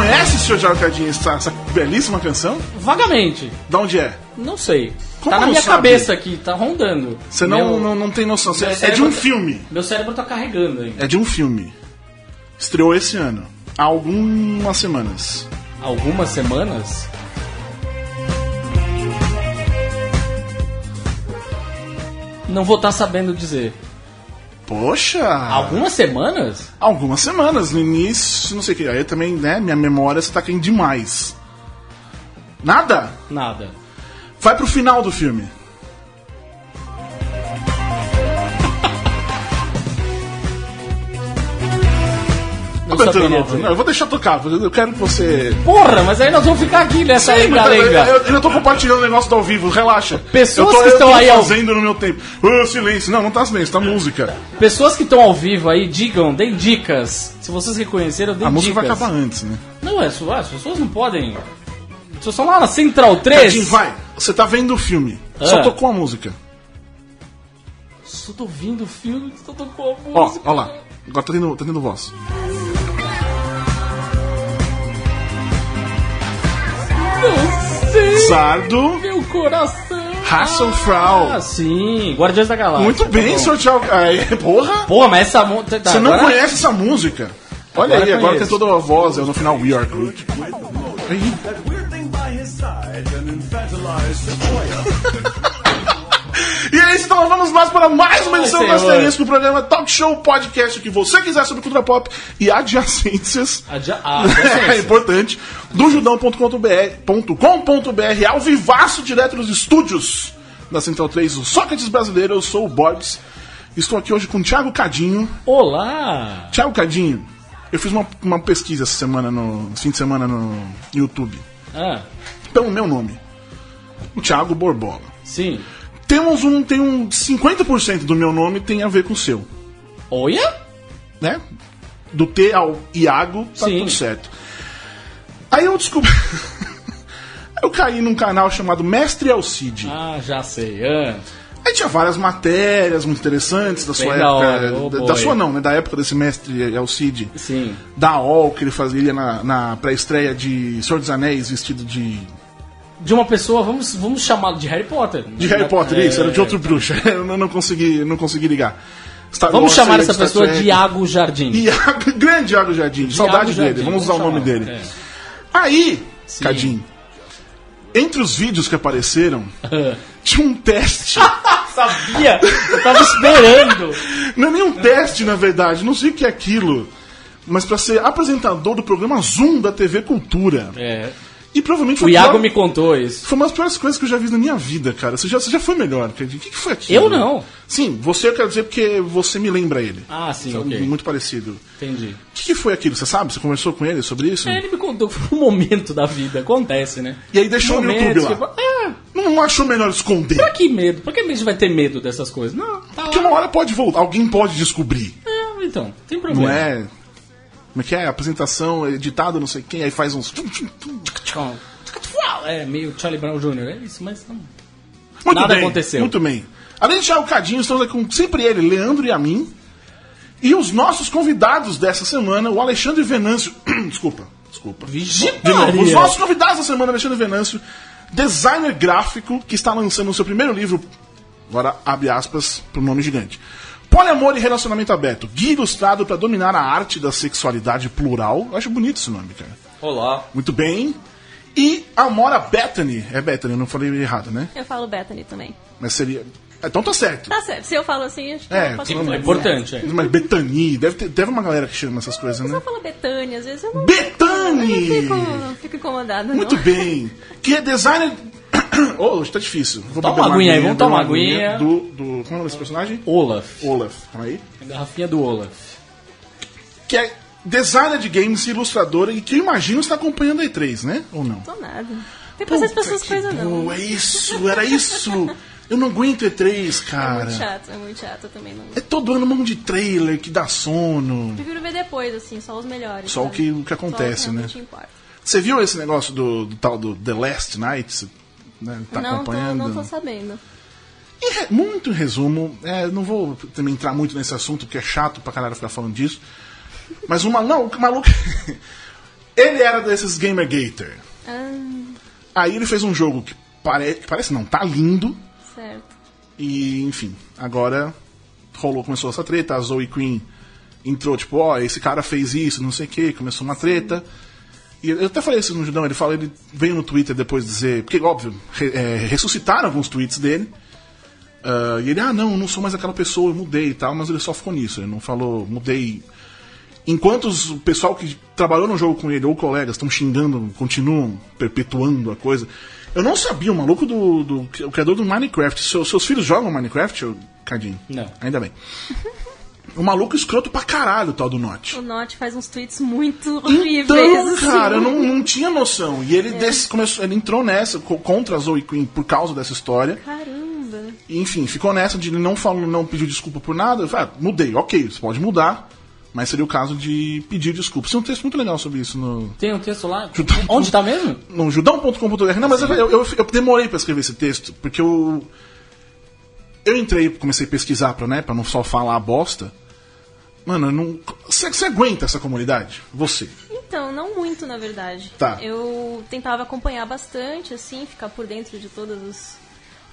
Reconhece, senhor Jarcadinho, essa, essa belíssima canção? Vagamente. Da onde é? Não sei. Como tá na minha sabe? cabeça aqui, tá rondando. Você não, Meu- não, não tem noção. Meu é de um tá- filme. Meu cérebro tá carregando ainda. É de um filme. Estreou esse ano. Há algumas semanas. Algumas semanas. Não vou estar sabendo dizer. Poxa! Algumas semanas? Algumas semanas. No início, não sei o que. Aí também, né? Minha memória está caindo demais. Nada? Nada. Vai pro final do filme. Saberia não, eu vou deixar tocar. Eu quero que você. Porra, mas aí nós vamos ficar aqui nessa Sim, mas eu, lenga-lenga. eu, eu tô compartilhando o negócio do ao vivo, relaxa. Pessoas tô, que eu estão tô aí ao- fazendo no meu tempo. Silêncio. Não, não tá silêncio, tá música. Pessoas que estão ao vivo aí, digam, deem dicas. Se vocês reconheceram, deem A música dicas. vai acabar antes, né? Não, é só, as pessoas não podem. Vocês estão lá na Central 3. Cadinho, vai. Você tá vendo o filme. Só Ah. tocou a música. Só tô ouvindo o filme, só tocou a Ó, música. ó lá. Agora tá tendo, tá tendo voz. Não sei, Sardo. meu coração. Hasselfrau. Ah, sim. Guardiões da Galáxia. Muito tá bem, senhor Tchau. Aí, porra. Pô, mas essa música. Tá, Você não agora- conhece essa música. Olha Agora aí, agora conheço. tem toda a voz, é no final We Are Groot. Aí. E é isso, então vamos nós para mais uma edição do. Asterisco, o programa Talk Show Podcast, o que você quiser sobre cultura pop e adjacências. Adia... Ah, é importante. Do judão.com.br ao vivaço direto dos estúdios da Central 3, o Sócrates Brasileiro. Eu sou o Borbs. Estou aqui hoje com o Thiago Cadinho. Olá! Thiago Cadinho, eu fiz uma, uma pesquisa essa semana, no fim de semana no YouTube, Ah, pelo meu nome. O Thiago Borbola. sim. Temos um, tem um 50% do meu nome tem a ver com o seu, Olha? né? Do T ao Iago, tá Sim. tudo certo. Aí eu descobri. eu caí num canal chamado Mestre Alcide. Ah, já sei. Ah, Aí tinha várias matérias muito interessantes da sua Bem da época. oh da, da sua não, né? Da época desse mestre Alcide. sim. Da OL que ele fazia na, na pré-estreia de Senhor dos Anéis vestido de. De uma pessoa, vamos, vamos chamá-lo de Harry Potter. De Harry Potter, isso, era de outro bruxo. Eu não, consegui, não consegui ligar. Star Vamos Wars, chamar essa Star pessoa Trek. de Iago Jardim. Iago, grande Iago Jardim, saudade dele, Jardim, vamos usar o nome dele. É. Aí, Sim. Cadinho, entre os vídeos que apareceram, tinha um teste. Sabia! Eu tava esperando! Não é nem um teste, na verdade, não sei o que é aquilo. Mas pra ser apresentador do programa Zoom da TV Cultura. É. E provavelmente O foi, a Iago pior- me contou isso. foi uma das piores coisas que eu já vi na minha vida, cara. Você já, você já foi melhor, Cadinho. O que, que foi aquilo? Eu não. Sim, você eu quero dizer porque você me lembra ele. Ah, sim, ok. Muito parecido. Entendi. O que, que foi aquilo? Você sabe? Você conversou com ele sobre isso? É, ele me contou, foi um momento da vida, acontece, né? E aí deixou no YouTube lá. É, Não, não achou melhor esconder? pra que medo? Pra que a gente vai ter medo dessas coisas? Não, tá Porque lá. uma hora pode voltar, alguém pode descobrir. É, então, tem problema. Não é. Como é que é? Apresentação, editado, não sei quem, aí faz uns. É, meio Charlie Brown Jr., é isso, mas não. Muito Nada bem, aconteceu. Muito bem. Além de Thiago Cadinho, estamos aqui com sempre ele, Leandro e a mim. E os nossos convidados dessa semana, o Alexandre Venâncio. desculpa, desculpa. Vixe, De novo, os nossos convidados da semana, Alexandre Venâncio, designer gráfico, que está lançando o seu primeiro livro, agora abre aspas para o nome gigante. Poliamor e relacionamento aberto, guia ilustrado para dominar a arte da sexualidade plural. Eu acho bonito esse nome, cara. Olá. Muito bem. E Amora Bethany. É Bethany, eu não falei errado, né? Eu falo Bethany também. Mas seria. Então tá certo. Tá certo. Se eu falo assim, acho que É, pode ser É que importante, é. Mas Bethany, deve ter deve uma galera que chama essas coisas, Mas né? eu falo Betânia, às vezes eu não. Bethany! Eu não fico, não fico incomodada, Muito não. bem. Que é designer. Oh, hoje tá difícil. Vou Toma uma aguinha aí, vamos tomar uma aguinha. Do, do. Como é o nome desse personagem? Olaf. Olaf. Calma aí. A garrafinha do Olaf. Que é designer de games e ilustradora e que eu imagino está acompanhando a E3, né? Ou não? Tô nada. Tem essas pessoas coisas não. É isso, era isso. Eu não aguento E3, É cara. muito chato, é muito chato eu também não. É todo ano um monte de trailer que dá sono. Prefiro ver depois, assim, só os melhores. Só o sabe? que- o que Só acontece, que né? importa. Você viu esse negócio do, do tal do The Last Night? Né, tá não, tô, acompanhando? não tô sabendo. Re- muito em resumo, é, não vou também entrar muito nesse assunto, porque é chato pra caralho ficar falando disso. Mas uma. Não, o maluco. Ele era desses Gamergator. Ah, Aí ele fez um jogo que, pare... que parece não, tá lindo. certo. E, enfim, agora rolou, começou essa treta, a Zoe Queen entrou, tipo, ó, esse cara fez isso, não sei o que, começou uma treta. E eu até falei isso no Judão, ele fala, ele veio no Twitter depois dizer, porque óbvio, re- é, ressuscitaram alguns tweets dele. Ah, e ele, ah não, não sou mais aquela pessoa, eu mudei e tal, mas ele só ficou nisso, ele não falou, mudei. Enquanto os- o pessoal que trabalhou no jogo com ele, ou colegas, estão xingando, continuam perpetuando a coisa. Eu não sabia, o maluco do. do o criador do Minecraft. Seus, seus filhos jogam Minecraft, Cadinho? Não. Ainda bem. O maluco escroto pra caralho, o tal do Notch. O Notch faz uns tweets muito horríveis. Então, assim. cara, eu não, não tinha noção. E ele, desse- começou, ele entrou nessa co- contra a Zoe Queen por causa dessa história. Caramba. E, enfim, ficou nessa de ele não falou, não pediu desculpa por nada. Eu falei, ah, mudei, ok, você pode mudar. Mas seria o caso de pedir desculpa. Tem um texto muito legal sobre isso no, Tem um texto lá. Judão. Onde tá mesmo? no judão.com.br. Não, mas eu, eu, eu demorei pra escrever esse texto, porque eu. Eu entrei, comecei a pesquisar pra, né, pra não só falar bosta. Mano, não. Você aguenta essa comunidade? Você. Então, não muito, na verdade. Tá. Eu tentava acompanhar bastante, assim, ficar por dentro de todos os...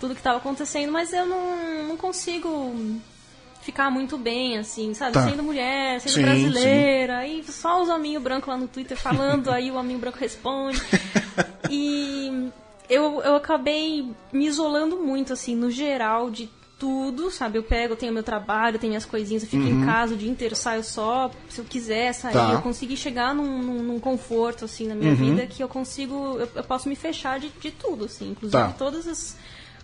tudo que estava acontecendo, mas eu não, não consigo ficar muito bem, assim, sabe? Tá. Sendo mulher, sendo Sim, brasileira, aí só os hominhos brancos lá no Twitter falando, aí o hominho branco responde. E eu, eu acabei me isolando muito, assim, no geral, de tudo, sabe? Eu pego, eu tenho meu trabalho, tenho minhas coisinhas, eu fico em casa o dia inteiro, saio só se eu quiser sair. Uhum. Tá. Eu consegui chegar num, num- num conforto, assim, na minha vida, que eu consigo, eu, eu posso me fechar de, de tudo, assim, inclusive Tá. todas as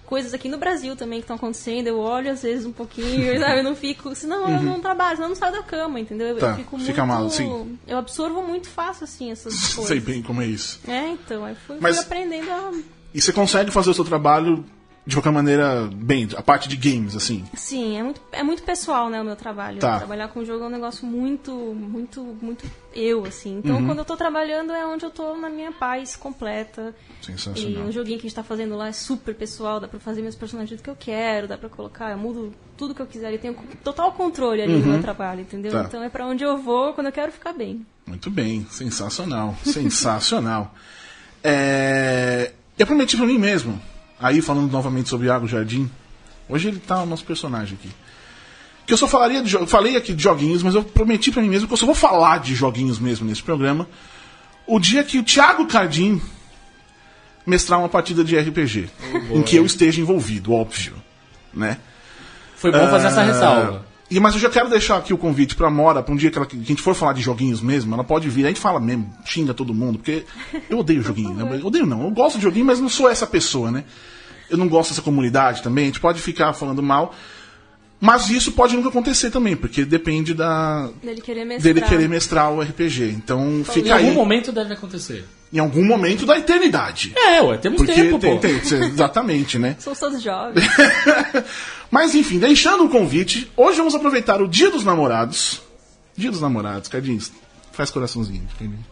coisas aqui no Brasil também que estão acontecendo, eu olho às vezes um pouquinho, sabe? Eu não fico, senão eu não trabalho, senão eu não saio da cama, entendeu? Eu, Uhum. Tá, eu fico fica muito, mal, sim. Eu absorvo muito fácil, assim, essas coisas. Sei bem como é isso. É, então, aí fui, Mas- fui aprendendo a. E você consegue fazer o seu trabalho de qualquer maneira bem, a parte de games, assim. Sim, é muito, é muito pessoal, né, o meu trabalho. Tá. Trabalhar com jogo é um negócio muito, muito, muito eu, assim. Então, Uhum. quando eu tô trabalhando é onde eu tô na minha paz completa. E Sensacional. o joguinho que a gente tá fazendo lá é super pessoal, dá pra fazer meus personagens do que eu quero, dá pra colocar, eu mudo tudo que eu quiser. Eu tenho total controle ali no meu trabalho, entendeu? Tá. Então é pra onde eu vou quando eu quero ficar bem. Muito bem, sensacional, sensacional. É, eu prometi pra mim mesmo, aí falando novamente sobre Iago Jardim, hoje ele tá o nosso personagem aqui. Que eu só falaria de jo- falei aqui de joguinhos, mas eu prometi pra mim mesmo que eu só vou falar de joguinhos mesmo nesse programa. O dia que o Thiago Cardim mestrar uma partida de RPG, em que eu esteja envolvido, óbvio, né? Foi bom fazer essa Ah, ressalva. E, mas eu já quero deixar aqui o convite pra Mora, pra um dia que, ela- que a gente for falar de joguinhos mesmo, ela pode vir, a gente fala mesmo, xinga todo mundo, porque eu odeio joguinho, né? Eu odeio não, eu gosto de joguinho, mas não sou essa pessoa, né? Eu não gosto dessa comunidade também, a gente pode ficar falando mal, mas isso pode nunca acontecer também, porque depende da Dele querer mestrar. dele querer mestrar o RPG. Então Em fica algum aí, momento deve acontecer. em algum momento da eternidade. É, ué, temos Porque tempo, tem, pô. tem- exatamente, né? Somos todos jovens. Mas enfim, deixando o convite, hoje vamos aproveitar o Dia dos Namorados. Dia dos Namorados, Cadinho, faz coraçãozinho. Cadinho.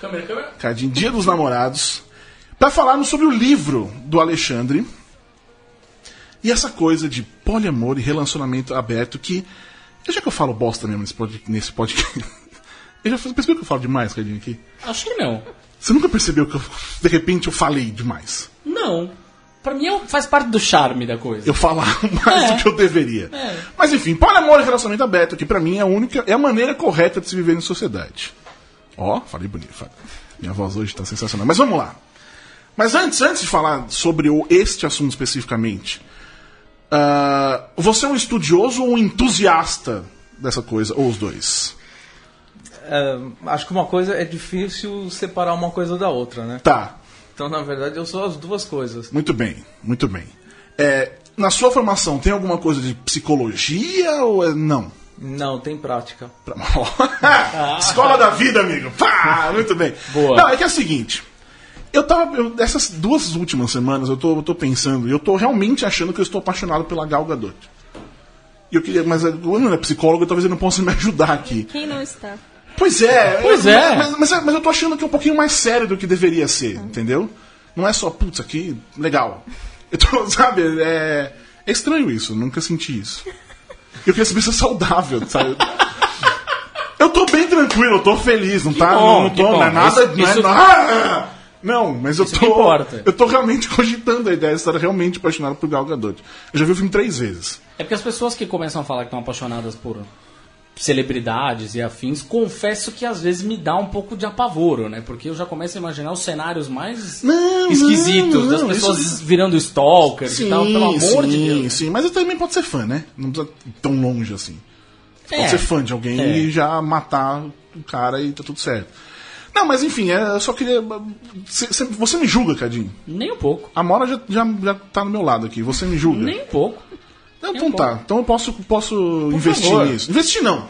Câmera, câmera. Cadinho, Dia dos Namorados. Para falarmos sobre o livro do Alexandre. E essa coisa de poliamor e relacionamento aberto que. Já que eu falo bosta mesmo nesse podcast. Eu já percebeu que eu falo demais, Cadinho, aqui? Acho que não. Você nunca percebeu que eu, de repente eu falei demais? Não. Pra mim é- faz parte do charme da coisa. eu falar mais É. do que eu deveria. É. Mas enfim, poliamor e relacionamento aberto, que pra mim é a única, é a maneira correta de se viver em sociedade. Ó, falei bonito. falei. Minha voz hoje tá sensacional. Mas vamos lá. Mas antes, antes de falar sobre o, este assunto especificamente, ah, você é um estudioso ou um entusiasta dessa coisa, ou os dois? É, acho que uma coisa é difícil separar uma coisa da outra, né? Tá, Então, na verdade, eu sou as duas coisas. muito bem, muito bem. É, na sua formação, tem alguma coisa de psicologia ou é não? Não, tem prática. Pra- Escola da vida, amigo. Pá, muito bem. Boa. Não, é que é o seguinte. Eu tava. eu- essas duas últimas semanas eu tô, eu tô pensando, e eu tô realmente achando que eu estou apaixonado pela Gal Gadot. E eu queria, mas eu não é psicólogo, talvez ele não possa me ajudar aqui. Quem não está? Pois é. Pois eu- é. Mas, mas, mas eu tô achando que é um pouquinho mais sério do que deveria ser, entendeu? Não é só, putz, aqui, legal. Eu tô, sabe, é, é estranho isso, nunca senti isso. Eu queria saber se é saudável, sabe? Eu tô bem tranquilo, eu tô feliz, não tá? bom, não que tô, não é nada. Isso- não, é isso- não, mas eu Isso tô. Eu tô realmente cogitando a ideia de estar realmente apaixonado por Gal Gadot. Eu já vi o filme três vezes. É porque as pessoas que começam a falar que estão apaixonadas por celebridades e afins, confesso que às vezes me dá um pouco de apavoro, né? Porque eu já começo a imaginar os cenários mais Não, esquisitos, não, das não, pessoas isso- virando stalkers e tal, pelo amor sim, de Deus. Sim, mas eu também pode ser fã, né? Não precisa ir tão longe assim. Pode É. ser fã de alguém É. e já matar o cara e tá tudo certo. Não, mas enfim, é, eu só queria. cê- cê- Você me julga, Cadinho. Nem um pouco. A Mora já, já, já tá do meu lado aqui. Você me julga. Nem um pouco. Então, nem um tá. Então eu posso, posso investir favor. nisso. Investir não.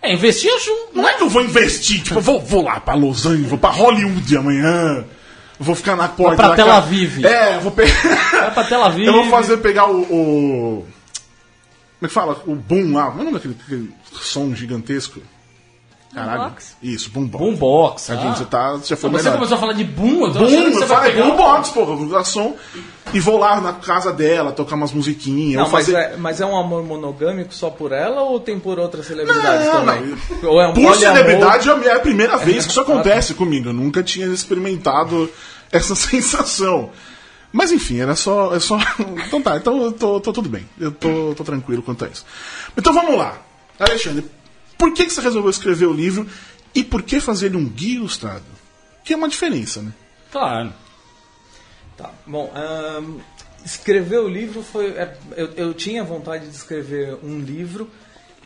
É, investir eu acho. Não é que eu vou investir, tipo, eu vou, vou lá pra Los Angeles, vou pra Hollywood amanhã. Vou ficar na porta. pra da Tel Aviv. É, eu vou pegar. Vai pra Tel Aviv. Eu vou fazer pegar o. o- Como é que fala? O boom lá. Como é o nome daquele som gigantesco? Caralho. Boombox? Isso, boombox. Boombox. Tadinho, ah. você, tá, você já foi Não, você melhor. começou a falar de boom, eu tô Boom, achando que você eu vai falei pegar... boombox, porra, som. E vou lá na casa dela, tocar umas musiquinhas. Não, mas, fazer... é, mas é um amor monogâmico só por ela ou tem por outras celebridades Não, também? Ou é um Por celebridade é a primeira vez que isso acontece comigo. Eu nunca tinha experimentado essa sensação. Mas enfim, era só. É só... Então tá, então eu tô, tô tudo bem. Eu tô, tô tranquilo quanto a isso. Então vamos lá. Alexandre, por que, que você resolveu escrever o livro e por que fazer ele um guia ilustrado? Que é uma diferença, né? Claro. Tá, bom, escrever o livro foi. é, eu, eu tinha vontade de escrever um livro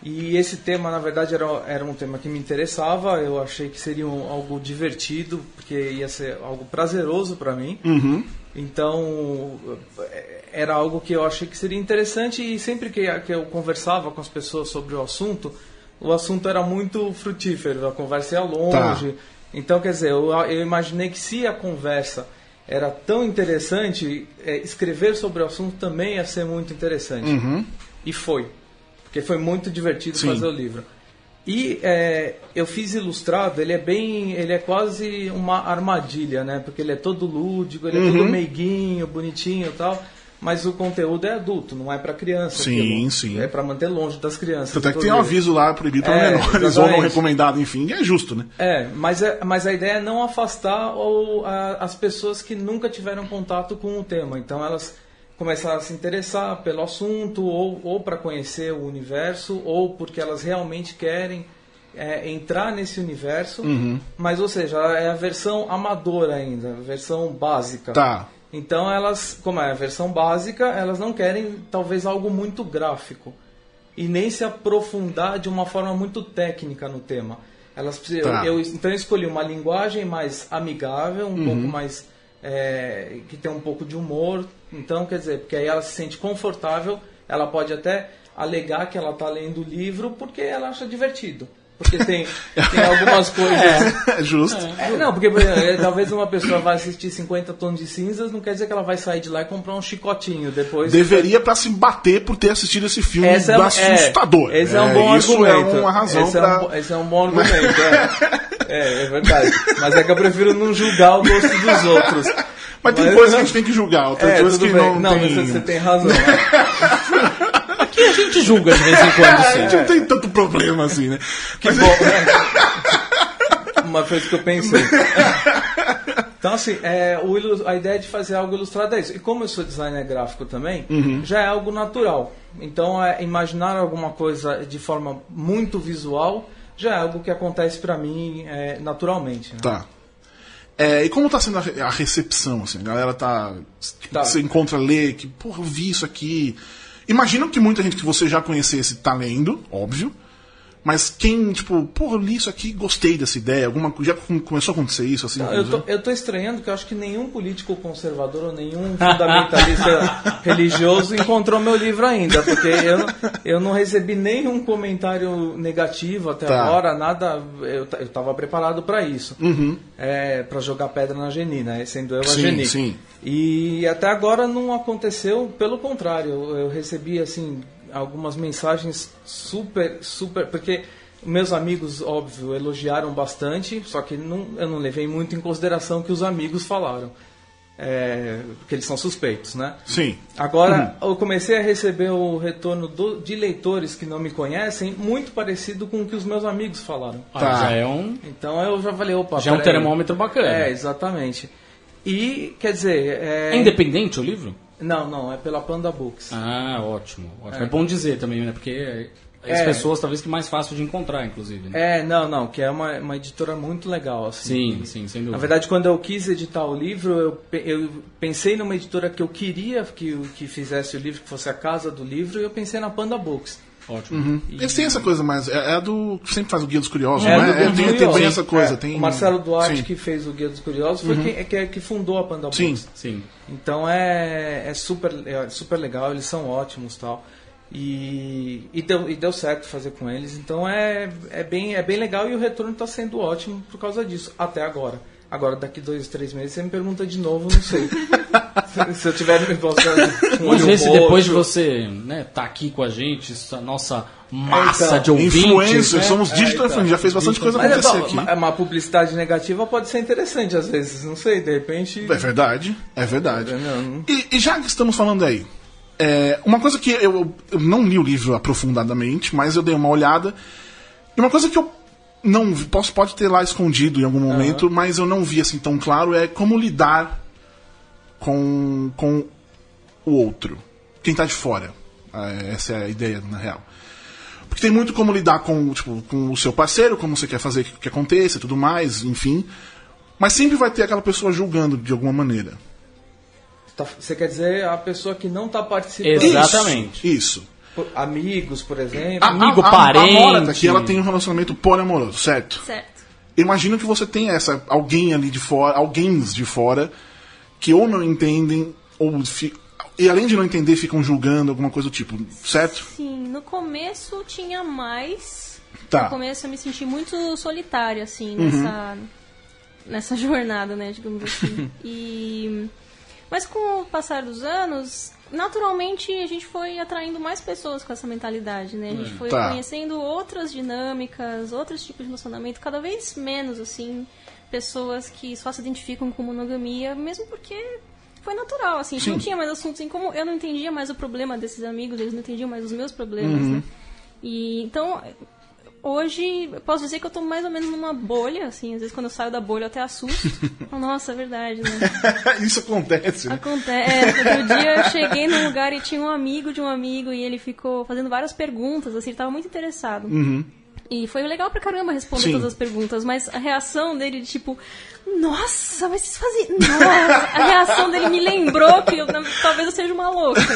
e esse tema, na verdade, era, era um tema que me interessava. Eu achei que seria um- algo divertido, porque ia ser algo prazeroso para mim. Então, é, era algo que eu achei que seria interessante e sempre que, que eu conversava com as pessoas sobre o assunto, o assunto era muito frutífero, a conversa ia longe. Então, quer dizer, eu, eu imaginei que se a conversa era tão interessante, é, escrever sobre o assunto também ia ser muito interessante. E foi. Porque foi muito divertido Sim. fazer o livro. E é, eu fiz ilustrado, ele é bem. ele é quase uma armadilha, né? Porque ele é todo lúdico, ele é Uhum. todo meiguinho, bonitinho e tal. Mas o conteúdo é adulto, não é para criança. Sim, sim. É para manter longe das crianças. Tanto é que todo tem um aviso lá proibido para É, menores ou não recomendado, enfim, e é justo, né? É, mas, é, mas a ideia é não afastar o- a- as pessoas que nunca tiveram contato com o tema. Então elas começaram a se interessar pelo assunto, ou, ou para conhecer o universo, ou porque elas realmente querem é, entrar nesse universo. Uhum. Mas, ou seja, é a versão amadora ainda, a versão básica. Tá. Então elas, como é a versão básica, elas não querem talvez algo muito gráfico e nem se aprofundar de uma forma muito técnica no tema. Elas Tá. eu, então eu escolhi uma linguagem mais amigável, um Uhum. pouco mais é, que tem um pouco de humor. Então quer dizer, porque aí ela se sente confortável, ela pode até alegar que ela está lendo o livro porque ela acha divertido. Porque tem, tem algumas coisas. É justo. É, não, porque por exemplo, é, talvez uma pessoa vai assistir 50 tons de cinzas, não quer dizer que ela vai sair de lá e comprar um chicotinho depois. Deveria pra se bater por ter assistido esse filme Essa é, assustador. É, esse é um bom isso argumento. é uma razão esse, pra... é um, esse é um bom argumento. É. É, é verdade. Mas é que eu prefiro não julgar o gosto dos outros. Mas tem coisas que a gente tem que julgar, outras É, coisas que bem. não, Não, tem... mas você tem razão. Né? Aqui a gente julga de vez em quando, É, a sim. gente não tem tanto problema assim, né? Que Mas- bom, né? Uma coisa que eu pensei. Então, assim, é, o a ideia de fazer algo ilustrado é isso. E como eu sou designer gráfico também, Uhum. já é algo natural. Então, é, imaginar alguma coisa de forma muito visual já é algo que acontece pra mim é, naturalmente. né? Tá. É, e como tá sendo a a recepção, assim? A galera tá... Tá. Você encontra, lê, que, porra, eu vi isso aqui. Imagino que muita gente que você já conhecesse tá lendo, óbvio. Mas quem, tipo, porra, eu li isso aqui gostei dessa ideia. Alguma, já com- começou a acontecer isso, assim? Não, eu, tô, eu tô estranhando que eu acho que nenhum político conservador ou nenhum fundamentalista religioso encontrou meu livro ainda, porque eu, não- eu não recebi nenhum comentário negativo até Tá. agora, nada. Eu, eu tava preparado para isso. Uhum. É, para jogar pedra na Geni, né? Sendo eu a Sim, Geni. sim. E até agora não aconteceu, pelo contrário, eu recebi assim algumas mensagens super, super, porque meus amigos, óbvio, elogiaram bastante, só que não, eu não levei muito em consideração o que os amigos falaram. é, porque eles são suspeitos, né? Sim. Agora, eu comecei a receber o retorno do- de leitores que não me conhecem, muito parecido com o que os meus amigos falaram. Ah, Tá. Já é um, Então eu já falei, opa, já é um termômetro bacana. É, exatamente. E, quer dizer... É... É independente o livro? Não, não, é pela Panda Books. Ah, ótimo. ótimo. É. bom dizer também, né? Porque as É. pessoas talvez que mais fácil de encontrar, inclusive. Né? É, não, não, que é uma, uma editora muito legal, assim. Sim, sim, sem dúvida. Na verdade, quando eu quis editar o livro, eu, eu pensei numa editora que eu queria que, o- que fizesse o livro, que fosse a casa do livro, e eu pensei na Panda Books. Ótimo. Eles têm essa coisa mais. É, é a do. que sempre faz o Guia dos Curiosos, É, não do é? Guia É, tem, tem bem essa coisa. É, tem... O Marcelo Duarte, Sim. que fez o Guia dos Curiosos, foi quem, é que, que fundou a Panda Books. Sim. Sim. Então é, é, super, é super legal, eles são ótimos tal. E, e, deu, e deu certo fazer com eles. Então é, é, bem, é bem legal e o retorno está sendo ótimo por causa disso, até agora. Agora, daqui dois, três meses, você me pergunta de novo, não sei. se, eu tiver um roxo. depois de você né, tá aqui com a gente, essa nossa massa então, de ouvintes. Influencers, né? somos digital então. influencers, já fez bastante coisa Mas é, acontecer bom, aqui. uma- publicidade negativa pode ser interessante às vezes, não sei, de repente. É verdade, é verdade. E, e já que estamos falando aí, é, uma coisa que eu, eu não li o livro aprofundadamente, mas eu dei uma olhada. E uma coisa que eu não posso pode ter lá escondido em algum momento, mas eu não vi assim tão claro é como lidar com, com o outro, quem tá de fora. Ah, Essa é a ideia na real. Porque tem muito como lidar com, tipo, com o seu parceiro, como você quer fazer que, que aconteça e tudo mais, enfim. Mas sempre vai ter aquela pessoa julgando de alguma maneira. Tá- Você quer dizer a pessoa que não está participando? Exatamente. Isso. Por- Amigos, por exemplo. A, Amigo, a, a, parente. A Mora aqui, ela tem um relacionamento poliamoroso, certo? Certo. Imagino que você tem essa alguém ali de fora, alguém de fora que ou não entendem ou fi- e além de não entender ficam julgando alguma coisa do tipo, certo? Sim, no começo tinha mais. Tá. No começo eu me senti muito solitária, assim, nessa, nessa jornada, né, digamos assim. e... Mas com o passar dos anos, naturalmente a gente foi atraindo mais pessoas com essa mentalidade, né? A gente foi Tá. conhecendo outras dinâmicas, outros tipos de relacionamento, cada vez menos, assim, pessoas que só se identificam com monogamia, mesmo porque foi natural, assim, gente não Sim. tinha mais assuntos em como eu não entendia mais o problema desses amigos, eles não entendiam mais os meus problemas, né? E então hoje eu posso dizer que eu tô mais ou menos numa bolha, assim, às vezes quando eu saio da bolha eu até assusto. Nossa, é verdade, né? Isso acontece, né? Acontece. É, outro dia eu cheguei num lugar e tinha um amigo de um amigo e ele ficou fazendo várias perguntas, assim, ele tava muito interessado. E foi legal pra caramba responder Sim. todas as perguntas, mas a reação dele, de tipo, nossa, mas vocês fazem. Nossa! A reação dele me lembrou que eu, talvez eu seja uma louca. assim,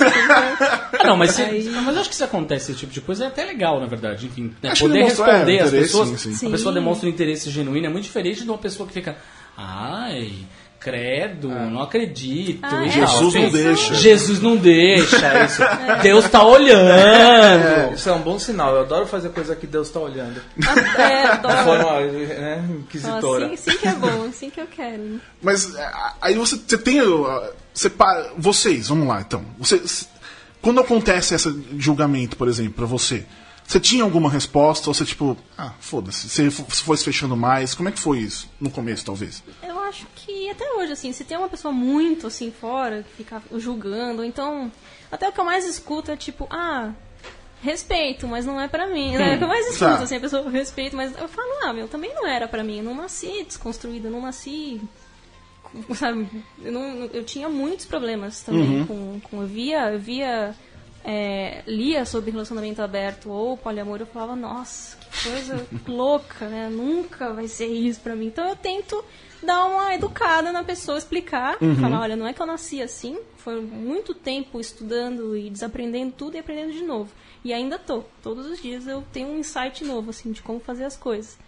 Ah, não, mas, se- Aí- mas eu acho que se acontece esse tipo de coisa é até legal, na verdade. Enfim, né, poder responder é, às interesse, pessoas. sim, sim. A pessoa demonstra um interesse genuíno, é muito diferente de uma pessoa que fica. Ai, credo, não acredito. Ah, é. Jesus não deixa. Jesus não deixa. Isso. É. Deus tá olhando. É, isso é um bom sinal. Eu adoro fazer coisa que Deus está olhando. É, De adoro. forma né, inquisitora. Assim, assim que é bom, assim que eu quero. Mas é, aí você, você tem. Você, vocês, vamos lá então. Você, quando acontece esse julgamento, por exemplo, pra você, você tinha alguma resposta? Ou você, tipo, ah, foda-se, você foi se fechando mais? Como é que foi isso? No começo, talvez. Eu acho que até hoje, assim, se tem uma pessoa muito assim fora, que fica julgando, então. Até o que eu mais escuto é tipo, ah, respeito, mas não é pra mim. Né? É o que eu mais escuto, Tá. assim, a pessoa respeito, mas eu falo, ah, meu, também não era pra mim. Eu não nasci desconstruída, eu não nasci. Sabe, eu, não, eu tinha muitos problemas também com, com. Eu via. Eu via é, lia sobre relacionamento aberto ou poliamor, eu falava, nossa, que coisa louca, né? Nunca vai ser isso pra mim. Então eu tento dar uma educada na pessoa, explicar, falar, olha, não é que eu nasci assim, foi muito tempo estudando e desaprendendo tudo e aprendendo de novo. E ainda tô. Todos os dias eu tenho um insight novo, assim, de como fazer as coisas.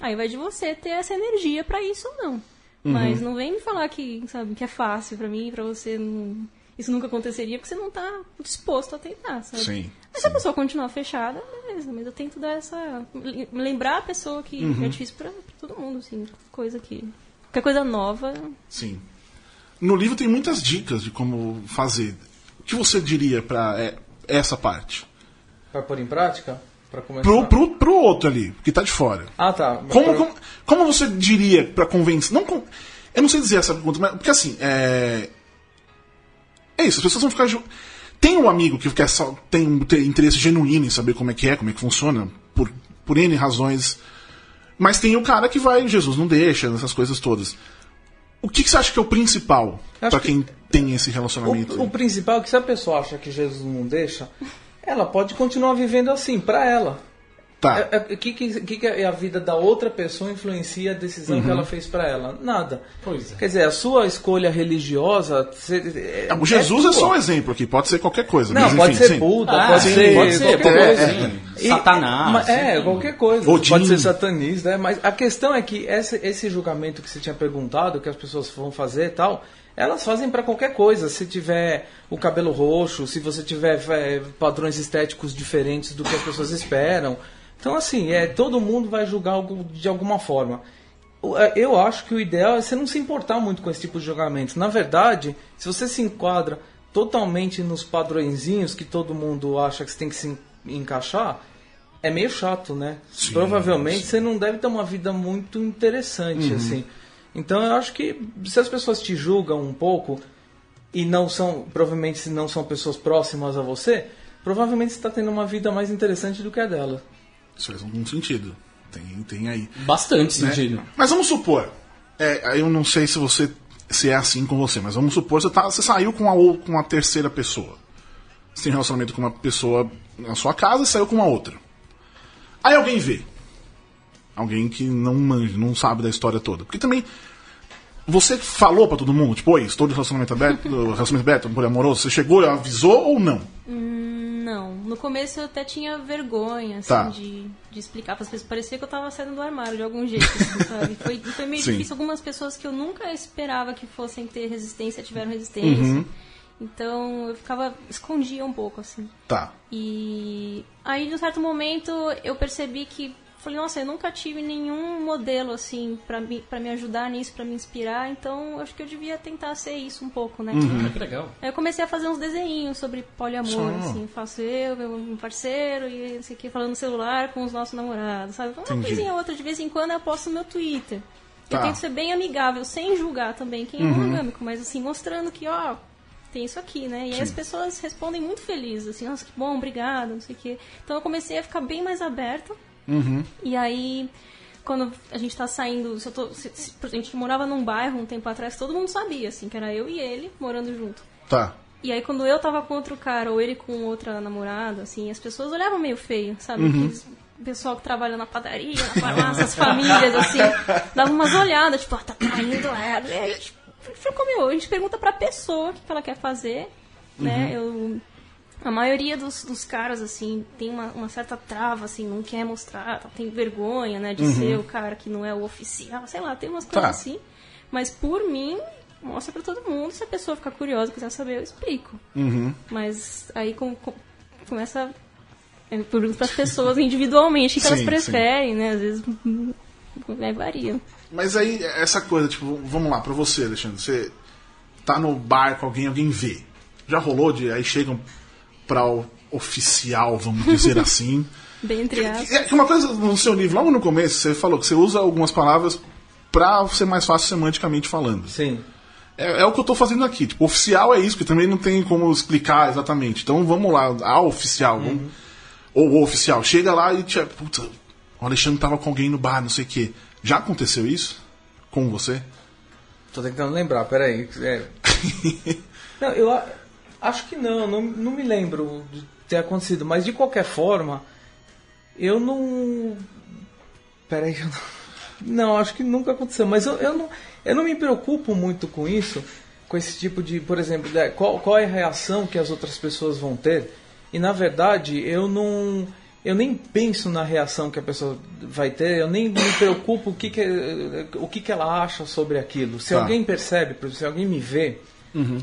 Aí vai de você ter essa energia pra isso ou não. Mas não vem me falar que, sabe, que é fácil pra mim, pra você não... Isso nunca aconteceria porque você não tá disposto a tentar, sabe? Sim, Mas se a pessoa continuar fechada, beleza. Mas eu tento dar essa. Lembrar a pessoa que é difícil pra, pra todo mundo, assim. Coisa que. Qualquer coisa nova. Sim. No livro tem muitas dicas de como fazer. O que você diria pra é, essa parte? Pra pôr em prática? Pra começar? Pro, pro, pro outro ali, que tá de fora. Ah, tá. Como, Pra- como, como você diria pra convencer. Não con- Eu não sei dizer essa pergunta, mas. Porque assim, é. É isso, as pessoas vão ficar. ju- Tem um amigo que quer só, tem, tem interesse genuíno em saber como é que é, como é que funciona, por, por N razões. Mas tem o cara que vai, Jesus não deixa, essas coisas todas. O que, que você acha que é o principal Acho pra que- quem tem esse relacionamento? O, o principal é que se a pessoa acha que Jesus não deixa, ela pode continuar vivendo assim, pra ela. Tá. É- é- O que, que, que a vida da outra pessoa influencia a decisão Uhum. que ela fez pra ela? Nada. Pois é. Quer dizer, a sua escolha religiosa. cê- é, Ah, o Jesus é, só um exemplo aqui, pode ser qualquer coisa. Não, mas, pode enfim, ser sim. Buda, Ah, pode, sim, ser, pode ser, qualquer qualquer coisa. coisa. E- Satanás, mas- É, sim. qualquer coisa. Odin. Pode ser satanista, né? mas a questão é que esse, esse julgamento que você tinha perguntado, que as pessoas vão fazer e tal, elas fazem pra qualquer coisa. Se tiver o cabelo roxo, se você tiver é, padrões estéticos diferentes do que as pessoas esperam. Então, assim, é, todo mundo vai julgar algo de alguma forma. É, Eu acho que o ideal é você não se importar muito com esse tipo de julgamento. Na verdade, se você se enquadra totalmente nos padrõezinhos que todo mundo acha que você tem que se en- encaixar, é meio chato, né? Sim, Provavelmente sim. Uhum. você não deve ter uma vida muito interessante, assim. Então eu acho que se as pessoas te julgam um pouco e não são, provavelmente se não são pessoas próximas a você, provavelmente você está tendo uma vida mais interessante do que a dela. Isso faz algum sentido. Tem, tem aí. Bastante né? sentido. Mas vamos supor. É, aí eu não sei se você se é assim com você, mas vamos supor você, tá, você saiu com a, ou- com a terceira pessoa. Você tem um relacionamento com uma pessoa na sua casa e saiu com uma outra. Aí alguém vê. Alguém que não manja, não sabe da história toda. Porque também. Você falou pra todo mundo, tipo, oi, estou de relacionamento aberto, relacionamento aberto, poliamoroso, você chegou e avisou ou não? Não, no começo eu até tinha vergonha, assim, Tá. de, de explicar para as pessoas. Parecia que eu tava saindo do armário de algum jeito, assim, sabe? Foi, foi meio Sim. difícil. Algumas pessoas que eu nunca esperava que fossem ter resistência, tiveram resistência. Uhum. Então eu ficava, escondia um pouco, assim. Tá. E aí, de um certo momento, eu percebi que. Falei, nossa, eu nunca tive nenhum modelo, assim, pra me, pra me ajudar nisso, pra me inspirar, então eu acho que eu devia tentar ser isso um pouco, né? Ah, que legal. Aí eu comecei a fazer uns desenhinhos sobre poliamor, Só. assim. Faço eu, meu um parceiro e esse aqui falando no celular com os nossos namorados, sabe? Uma Entendi. coisinha ou outra, de vez em quando eu posto no meu Twitter. Tá. Eu tento ser bem amigável, sem julgar também quem é monogâmico, mas assim, mostrando que, ó, tem isso aqui, né? E aí as pessoas respondem muito felizes, assim, nossa, que bom, obrigada, não sei o quê. Então eu comecei a ficar bem mais aberta. Uhum. E aí, quando a gente tá saindo, se eu tô, se- se- a gente morava num bairro um tempo atrás, todo mundo sabia, assim, que era eu e ele morando junto. Tá. E aí quando eu tava com outro cara, ou ele com outra namorada, assim, as pessoas olhavam meio feio, sabe? Uhum. O pessoal que trabalha na padaria, na farmácia, as famílias, assim, davam umas olhadas, tipo, ah, tá traindo ela. E aí a gente a gente pergunta pra pessoa o que que ela quer fazer, né? Eu, a maioria dos, dos caras, assim, tem uma, uma certa trava, assim, não quer mostrar, tem vergonha, né, de ser o cara que não é o oficial, sei lá, tem umas coisas Tá. assim. Mas por mim, mostra pra todo mundo. Se a pessoa ficar curiosa, quiser saber, eu explico. Uhum. Mas aí com, com- começa. Eu pergunto pras pessoas individualmente o que elas Sim, preferem, né? Às vezes hum, aí varia. Mas aí, essa coisa, tipo, vamos lá, pra você, Alexandre. Você tá no bar com alguém, alguém vê. Já rolou de. Aí chegam pra o oficial, vamos dizer assim. Bem entre aspas. É que uma coisa no seu livro, logo no começo, você falou que você usa algumas palavras pra ser mais fácil semanticamente falando. Sim. É, é o que eu tô fazendo aqui. Tipo, oficial é isso, que também não tem como explicar exatamente. Então vamos lá, a oficial. vamos- ou o oficial, chega lá e te. Puta, o Alexandre tava com alguém no bar, não sei o quê. Já aconteceu isso? Com você? Tô tentando lembrar, peraí. É. Não, eu acho que não, não, não me lembro de ter acontecido, mas de qualquer forma, eu não. Peraí, eu não. Não, acho que nunca aconteceu, mas eu, eu, não, eu não me preocupo muito com isso, com esse tipo de, por exemplo, qual, qual é a reação que as outras pessoas vão ter, e na verdade eu não. Eu nem penso na reação que a pessoa vai ter, eu nem me preocupo o que, que, o que, que ela acha sobre aquilo. Se Tá. alguém percebe, se alguém me vê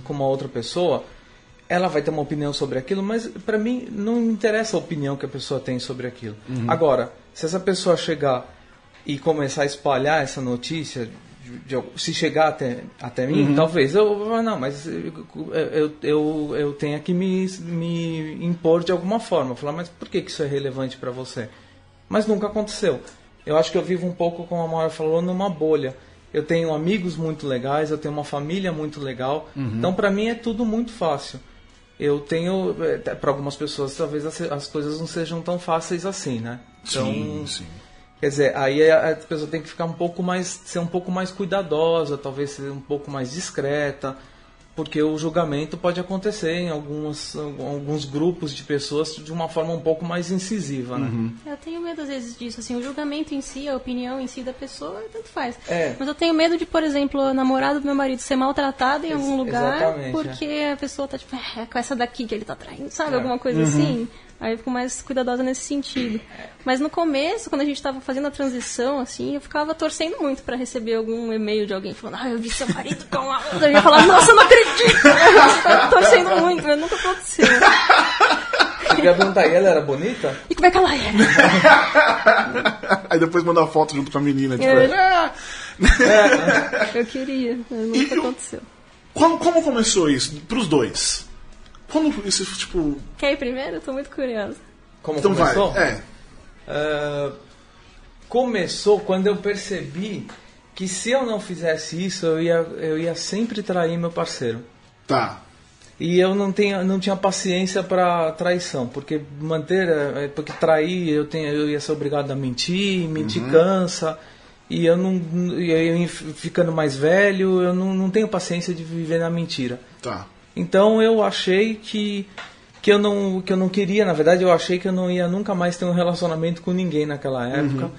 com uma outra pessoa, ela vai ter uma opinião sobre aquilo, mas pra mim não me interessa a opinião que a pessoa tem sobre aquilo. Agora, se essa pessoa chegar e começar a espalhar essa notícia, de- de- se chegar até, até mim, talvez eu não, mas eu, eu, eu, tenha que me, me impor de alguma forma. Falar, mas por que que isso é relevante pra você? Mas nunca aconteceu. Eu acho que eu vivo um pouco, como a Maura falou, numa bolha. eu tenho amigos muito legais, eu tenho uma família muito legal. Então, para mim é tudo muito fácil. Eu tenho, para algumas pessoas, talvez as, as coisas não sejam tão fáceis assim, né? Então, sim, sim. Quer dizer, aí a, a pessoa tem que ficar um pouco mais, ser um pouco mais cuidadosa, talvez ser um pouco mais discreta, porque o julgamento pode acontecer em alguns, alguns grupos de pessoas de uma forma um pouco mais incisiva, né? Uhum. Eu tenho medo às vezes disso, assim, o julgamento em si, a opinião em si da pessoa, tanto faz. É. Mas eu tenho medo de, por exemplo, o namorado do meu marido ser maltratado em Ex- algum lugar exatamente, porque a pessoa tá tipo, é com essa daqui que ele tá traindo, sabe? É. Alguma coisa assim. Aí eu fico mais cuidadosa nesse sentido. Mas no começo, quando a gente tava fazendo a transição, assim, eu ficava torcendo muito pra receber algum e-mail de alguém falando, ah, eu vi seu marido com a. Eu ia falar, nossa, eu não acredito! Eu ficava torcendo muito, mas nunca aconteceu. Eu queria perguntar, e ela era bonita? E como é que ela é? Aí depois manda a foto junto com a menina. Tipo, É. "Ah". Eu queria, mas nunca E eu- aconteceu. como, como começou isso? Pros dois? Como isso, tipo. Quer ir primeiro? Eu tô muito curiosa. Como Então começou? vai. É. Ah, começou quando eu percebi que se eu não fizesse isso, eu ia, eu ia sempre trair meu parceiro. Tá. E eu não, tenho, não tinha paciência para traição, porque manter, eh, porque trair, eu, tenho, eu ia ser obrigado a mentir, mentir cansa, e eu não, e aí eu ia ficando mais velho, eu não, não tenho paciência de viver na mentira. Tá. Então eu achei que que eu não que eu não queria, na verdade eu achei que eu não ia nunca mais ter um relacionamento com ninguém naquela época,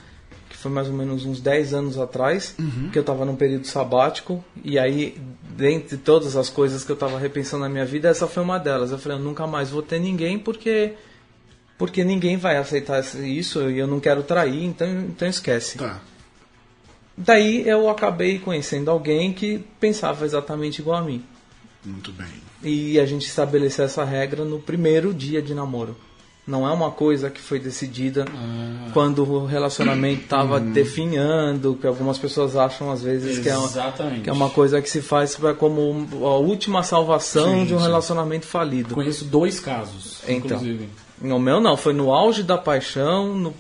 que foi mais ou menos uns 10 anos atrás, que eu estava num período sabático e aí dentre todas as coisas que eu estava repensando na minha vida, essa foi uma delas. Eu falei, eu nunca mais vou ter ninguém porque porque ninguém vai aceitar isso e eu não quero trair, então então esquece. Tá. Daí eu acabei conhecendo alguém que pensava exatamente igual a mim. Muito bem. E a gente estabeleceu essa regra no primeiro dia de namoro. Não é uma coisa que foi decidida quando o relacionamento estava definhando, que algumas pessoas acham às vezes que é, uma, que é uma coisa que se faz pra- como a última salvação Sim, de um sim. relacionamento falido. Conheço dois casos, Então. inclusive. No meu não, foi no auge da paixão, no,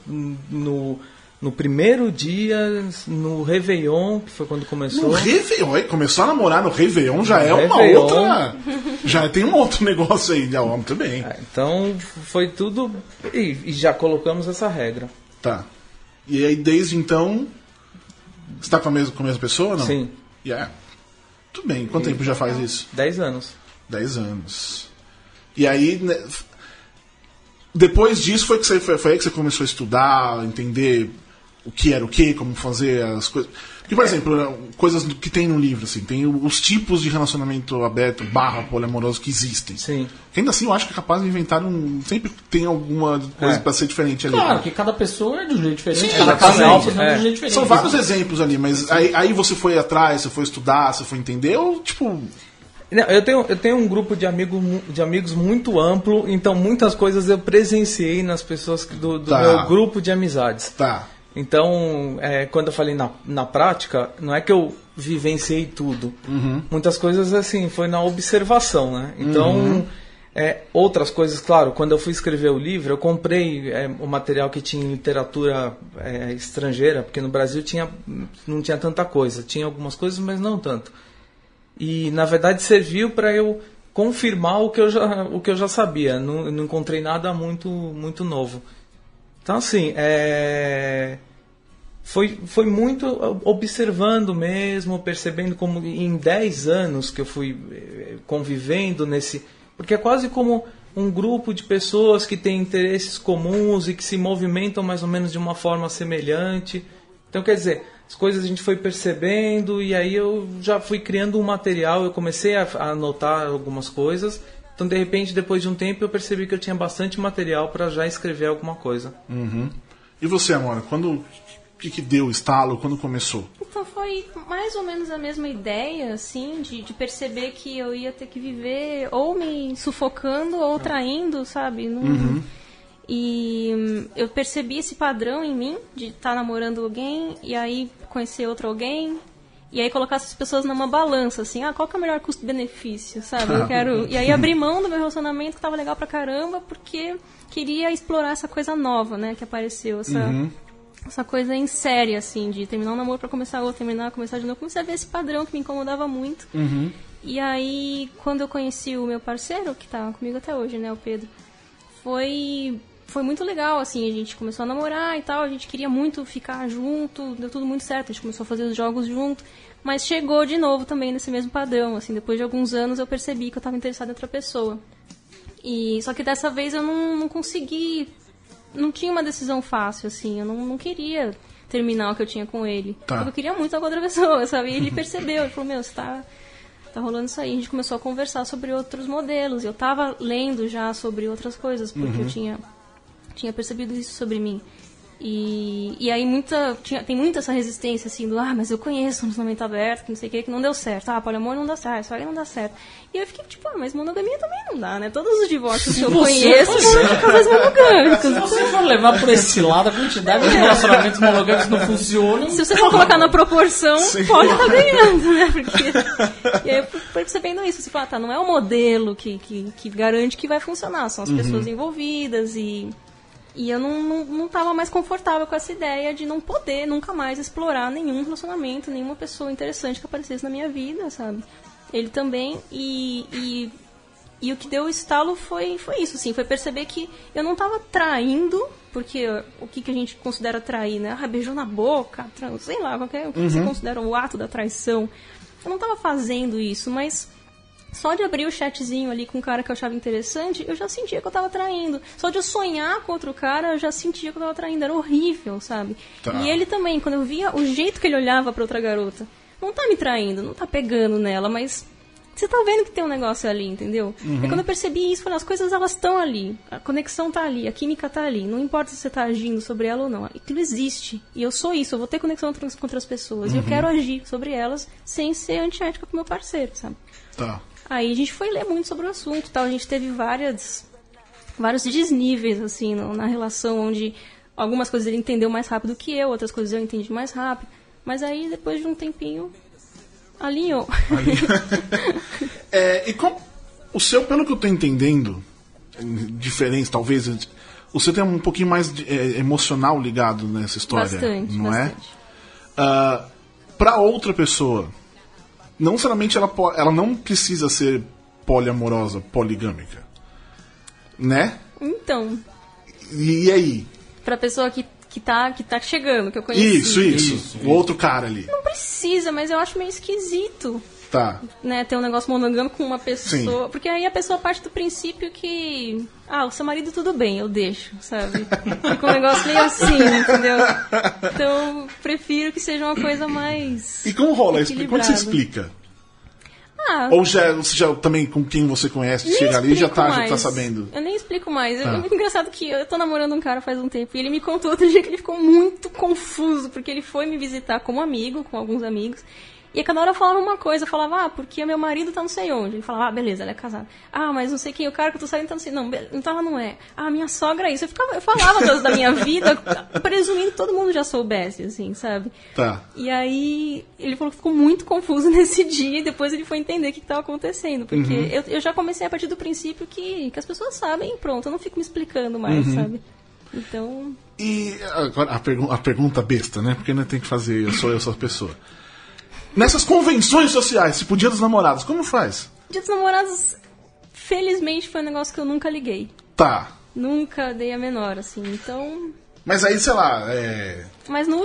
no, no primeiro dia, no Réveillon, que foi quando começou. No Réveillon, começou a namorar no Réveillon já No é uma Réveillon. outra. Já tem um outro negócio aí, ó, muito bem. É, Então foi tudo. E, e já colocamos essa regra. Tá. E aí, desde então. Você tá com a mesma, com a mesma pessoa não? Sim. Yeah. Tudo bem. Quanto tempo já faz isso? 10 anos. 10 anos. E aí, né, depois disso foi que você foi, foi aí que você começou a estudar, entender o que era o que, como fazer as coisas. Porque, por exemplo, né, coisas que tem no livro, assim, tem os tipos de relacionamento aberto barra poliamoroso que existem. Sim. Que ainda assim eu acho que é capaz de inventar um. Sempre tem alguma coisa É. pra ser diferente ali. Claro que cada pessoa é de um jeito diferente, Sim, cada casal É. de um jeito diferente. São vários exemplos ali, mas aí, aí você foi atrás, você foi estudar, você foi entender, ou tipo. Eu, tenho, eu tenho um grupo de, amigo, de amigos muito amplo, então muitas coisas eu presenciei nas pessoas que- do, do Tá. meu grupo de amizades. Tá. Então, é, quando eu falei na, na prática, não é que eu vivenciei tudo. Muitas coisas, assim, foi na observação, né? Então, é, outras coisas, claro, quando eu fui escrever o livro, eu comprei é, o material que tinha em literatura é, estrangeira, porque no Brasil tinha, não tinha tanta coisa. Tinha algumas coisas, mas não tanto. E, na verdade, serviu para eu confirmar o que eu já, o que eu já sabia. Não, não encontrei nada muito, muito novo. Então, assim, é... foi, foi muito observando mesmo, percebendo como em 10 anos que eu fui eh, convivendo nesse. Porque é quase como um grupo de pessoas que têm interesses comuns e que se movimentam mais ou menos de uma forma semelhante. Então, quer dizer, as coisas a gente foi percebendo e aí eu já fui criando um material, eu comecei a, a anotar algumas coisas. Então, de repente, depois de um tempo, eu percebi que eu tinha bastante material para já escrever alguma coisa. E você, Amora, quando. O que, que deu o estalo? Quando começou? Então foi mais ou menos a mesma ideia, assim, de, de perceber que eu ia ter que viver ou me sufocando ou traindo, sabe? Não- E hum, eu percebi esse padrão em mim de estar namorando alguém e aí conhecer outro alguém. E aí colocar essas pessoas numa balança, assim, ah, qual que é o melhor custo-benefício, sabe? Eu quero. E aí abrir mão do meu relacionamento que tava legal pra caramba, porque queria explorar essa coisa nova, né, que apareceu, essa, essa coisa em série, assim, de terminar um namoro pra começar outro, terminar, começar de novo. Comecei a ver esse padrão que me incomodava muito. E aí, quando eu conheci o meu parceiro, que tá comigo até hoje, né, o Pedro, foi foi muito legal, assim, a gente começou a namorar e tal, a gente queria muito ficar junto, deu tudo muito certo, a gente começou a fazer os jogos junto, mas chegou de novo também nesse mesmo padrão, assim, depois de alguns anos eu percebi que eu estava interessada em outra pessoa. E só que dessa vez eu não, não consegui, não tinha uma decisão fácil, assim, eu não, não queria terminar o que eu tinha com ele. Tá. Porque eu queria muito com outra pessoa, sabe? E ele percebeu, ele falou, meu, você tá tá rolando isso aí. A gente começou a conversar sobre outros modelos. Eu tava lendo já sobre outras coisas, porque eu tinha, tinha percebido isso sobre mim. E, e aí muita, tinha, tem muita essa resistência, assim, do, ah, mas eu conheço um relacionamento aberto, que não sei o que, que não deu certo. Ah, poliamor não dá certo, isso aí não dá certo. E eu fiquei, tipo, ah, mas monogamia também não dá, né? Todos os divórcios que eu conheço foram é. de casais monogâmicos. Se você for levar por esse lado, a quantidade de relacionamentos monogâmicos não funcionam. Se você for colocar na proporção, pode estar ganhando, né? Porque... E aí eu fui percebendo isso. Você fala, tá, não é o modelo que, que, que garante que vai funcionar, são as pessoas envolvidas e. E eu não, não, não tava mais confortável com essa ideia de não poder nunca mais explorar nenhum relacionamento, nenhuma pessoa interessante que aparecesse na minha vida, sabe? Ele também, e, e e o que deu o estalo foi, foi isso, assim, foi perceber que eu não tava traindo, porque o que, que a gente considera trair, né? Ah, beijou na boca, sei lá, qualquer, o que você considera o ato da traição. Eu não tava fazendo isso, mas só de abrir o chatzinho ali com um cara que eu achava interessante, eu já sentia que eu tava traindo. Só de eu sonhar com outro cara, eu já sentia que eu tava traindo. Era horrível, sabe? Tá. E ele também, quando eu via o jeito que ele olhava pra outra garota, não tá me traindo, não tá pegando nela, mas você tá vendo que tem um negócio ali, entendeu? E quando eu percebi isso, falei, as coisas elas estão ali, a conexão tá ali, a química tá ali, não importa se você tá agindo sobre ela ou não, aquilo existe. E eu sou isso, eu vou ter conexão com outras- pessoas, e eu quero agir sobre elas sem ser antiética com meu parceiro, sabe? Tá. Aí a gente foi ler muito sobre o assunto, tal. A gente teve várias, vários desníveis assim na relação, onde algumas coisas ele entendeu mais rápido que eu, outras coisas eu entendi mais rápido. Mas aí depois de um tempinho alinhou. É, e como o seu, pelo que eu tô entendendo, diferente talvez, o seu tem um pouquinho mais de- é, emocional ligado nessa história, bastante, não bastante. é? Para outra pessoa, não necessariamente ela, ela não precisa ser poliamorosa, poligâmica, né? Então, E, aí? pra pessoa que, que, tá, que tá chegando, que eu conheci. Isso, isso, Isso, O outro cara ali. Não precisa, mas eu acho meio esquisito. Tá. né, ter um negócio monogâmico com uma pessoa. Porque aí a pessoa parte do princípio que. Ah, o seu marido tudo bem, eu deixo, sabe? Fica um negócio meio assim, entendeu? Então, prefiro que seja uma coisa mais. E como rola isso? Como você explica? Ah, Ou já, você já também com quem você conhece, chega ali e já tá, já tá sabendo? Eu nem explico mais. Tá. É muito engraçado que eu tô namorando um cara faz um tempo e ele me contou outro dia que ele ficou muito confuso, porque ele foi me visitar como amigo, com alguns amigos. E a cada hora eu falava uma coisa, eu falava, ah, porque meu marido tá não sei onde. Ele falava, ah, beleza, ele é casado. Ah, mas não sei quem, o cara que eu tô saindo tá não sei. Não, então ela não é. Ah, minha sogra é isso. Eu, ficava, eu falava das- da minha vida, presumindo que todo mundo já soubesse, assim, sabe? Tá. E aí ele falou que ficou muito confuso nesse dia e depois ele foi entender o que estava acontecendo. Porque Uhum. eu, eu já comecei a partir do princípio que, que as pessoas sabem e pronto, eu não fico me explicando mais, Uhum. sabe? Então. E agora a, pergu- a pergunta besta, né? Porque não tem que fazer, eu sou eu sou a pessoa. Nessas convenções sociais, tipo Dia dos Namorados, como faz? Dia dos namorados, felizmente foi um negócio que eu nunca liguei. Tá. Nunca dei a menor, assim. Então. Mas aí, sei lá, é,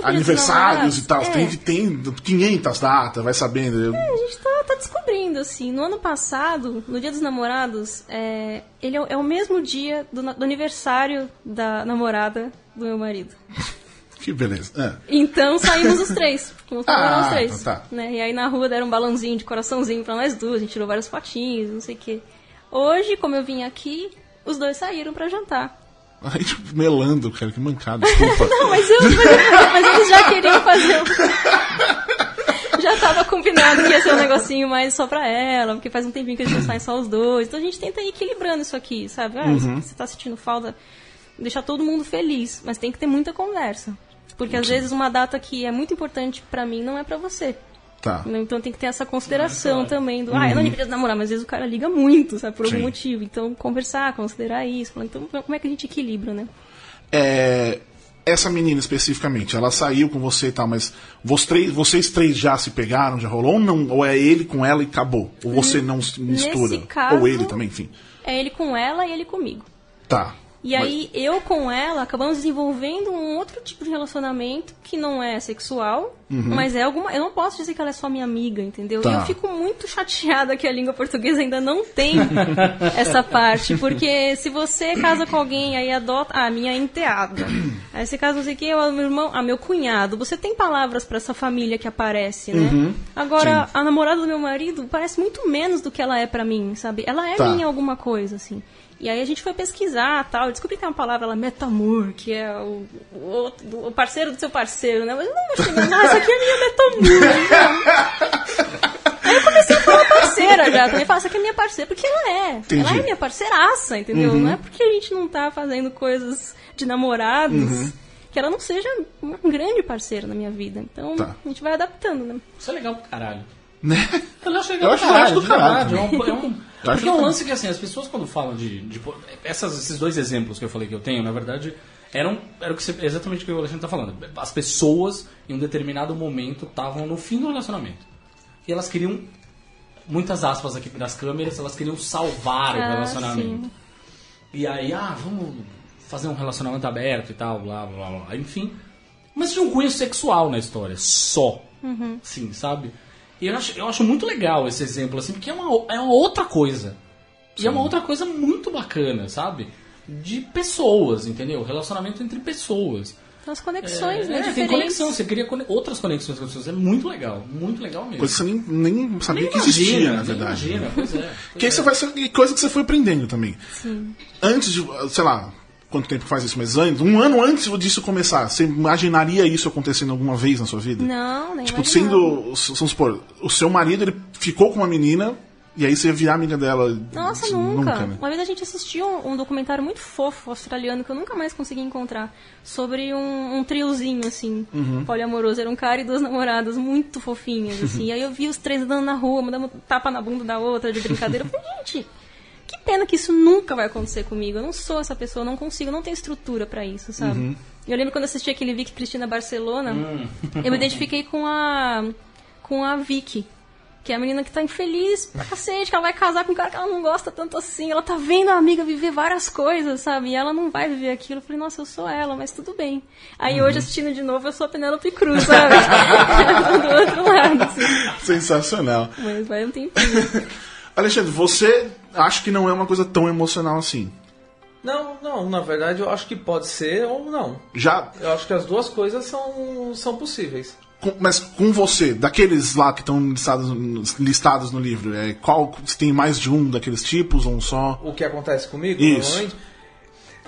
aniversários e tal, é, tem, tem 500 datas, vai sabendo. eu- A gente tá, tá descobrindo, assim. No ano passado, no Dia dos Namorados, é, ele é, o- é mesmo dia do, do aniversário da namorada do meu marido. Que beleza. É. Então saímos os três. Namorar Ah, os três. tá. Né? E aí na rua deram um balãozinho de coraçãozinho pra nós duas, a gente tirou várias fotinhos, não sei o quê. Hoje, como eu vim aqui, os dois saíram pra jantar. Aí, tipo, melando, cara, que mancada, desculpa. Não, mas, eu, mas, mas eles já queriam fazer. Já tava combinado que ia ser um negocinho mais só pra ela, porque faz um tempinho que eles não saem só os dois. Então a gente tenta ir equilibrando isso aqui, sabe? Ah, Uhum. Você tá sentindo falta, deixar todo mundo feliz, mas tem que ter muita conversa. Porque às vezes uma data que é muito importante pra mim não é pra você. Tá. Então tem que ter essa consideração também do, ah, eu não deveria namorar, mas às vezes o cara liga muito, sabe, por algum Sim. motivo. Então conversar, considerar isso, falar, então como é que a gente equilibra, né? É, essa menina especificamente, ela saiu com você e tal, mas vocês três, vocês três já se pegaram, já rolou ou não? Ou é ele com ela e acabou? Ou você não se mistura? Nesse caso- ou ele também, enfim. É ele com ela e ele comigo. Tá. E aí, eu com ela acabamos desenvolvendo um outro tipo de relacionamento que não é sexual, mas é alguma. Eu não posso dizer que ela é só minha amiga, entendeu? Tá. E eu fico muito chateada que a língua portuguesa ainda não tem essa parte. Porque se você casa com alguém, aí adota. Ah, minha enteada. Aí você casa, não sei o que, meu irmão. Ah, meu cunhado. Você tem palavras pra essa família que aparece, né? Agora, Sim. a namorada do meu marido parece muito menos do que ela é pra mim, sabe? Ela é Tá. minha alguma coisa, assim. E aí a gente foi pesquisar tal. Descobri que tem uma palavra lá, metamor, que é o, o, o parceiro do seu parceiro, né? Mas eu não vou chegar, ah, essa aqui é minha metamor. aí eu comecei a falar parceira já. Também falo, essa aqui é minha parceira, porque ela é. Entendi. Ela é minha parceiraça, entendeu? Não é porque a gente não tá fazendo coisas de namorados. Que ela não seja uma grande parceira na minha vida. Então, Tá. a gente vai adaptando, né? Isso é legal pro caralho. Né? Eu acho legal Eu acho- do caralho. É um, é um- porque é um lance que, assim, as pessoas quando falam de... de essas, esses dois exemplos que eu falei que eu tenho, na verdade, eram, era o que você- exatamente o que o Alexandre tá falando. As pessoas, em um determinado momento, estavam no fim do relacionamento. E elas queriam, muitas aspas aqui das câmeras, elas queriam salvar o Ah, relacionamento. sim. E aí, ah, vamos fazer um relacionamento aberto e tal, blá, blá, blá, blá. Enfim. Mas tinha um cunho sexual na história, só. Sim, sabe? E eu acho, eu acho muito legal esse exemplo, assim, porque é uma, é uma outra coisa. E é uma outra coisa muito bacana, sabe? De pessoas, entendeu? Relacionamento entre pessoas. As conexões, né? É, tem conexão, você cria outras conexões com as pessoas. É muito legal, muito legal mesmo. Coisa que você nem, nem sabia Nem que existia, imagina, na nem verdade. Imagina, pois é. Que pois aí é. você vai ser, e coisa que você foi aprendendo também. Antes de, sei lá, quanto tempo faz isso, mas antes, um ano antes disso começar, você imaginaria isso acontecendo alguma vez na sua vida? Não, nem Tipo, sendo, vamos supor, o seu marido, ele ficou com uma menina, e aí você ia virar amiga dela. Nossa, Assim, nunca. né? Uma vez a gente assistiu um, um documentário muito fofo australiano que eu nunca mais consegui encontrar. Sobre um, um triozinho, assim, Uhum. poliamoroso. Era um cara e duas namoradas muito fofinhas, assim. e aí eu vi os três andando na rua, mandando tapa na bunda da outra de brincadeira. Eu falei, gente, que pena que isso nunca vai acontecer comigo. Eu não sou essa pessoa, não consigo, não tenho estrutura pra isso, sabe? Uhum. Eu lembro quando assisti aquele Vicky Cristina Barcelona, eu me identifiquei com a, com a Vicky. Que é a menina que tá infeliz pra cacete, que ela vai casar com um cara que ela não gosta tanto assim. Ela tá vendo a amiga viver várias coisas, sabe? E ela não vai viver aquilo. Eu falei, nossa, eu sou ela, mas tudo bem. Aí hoje, assistindo de novo, eu sou a Penélope Cruz, sabe? Do outro lado, assim. Sensacional. Mas vai um tempinho. Alexandre, você acha que não é uma coisa tão emocional assim? Não, não, na verdade eu acho que pode ser ou não. Já, Eu acho que as duas coisas são, são possíveis. com- mas com você, daqueles lá que estão listados, listados no livro, é, qual se tem mais de um daqueles tipos ou um só? O que acontece comigo, Isso.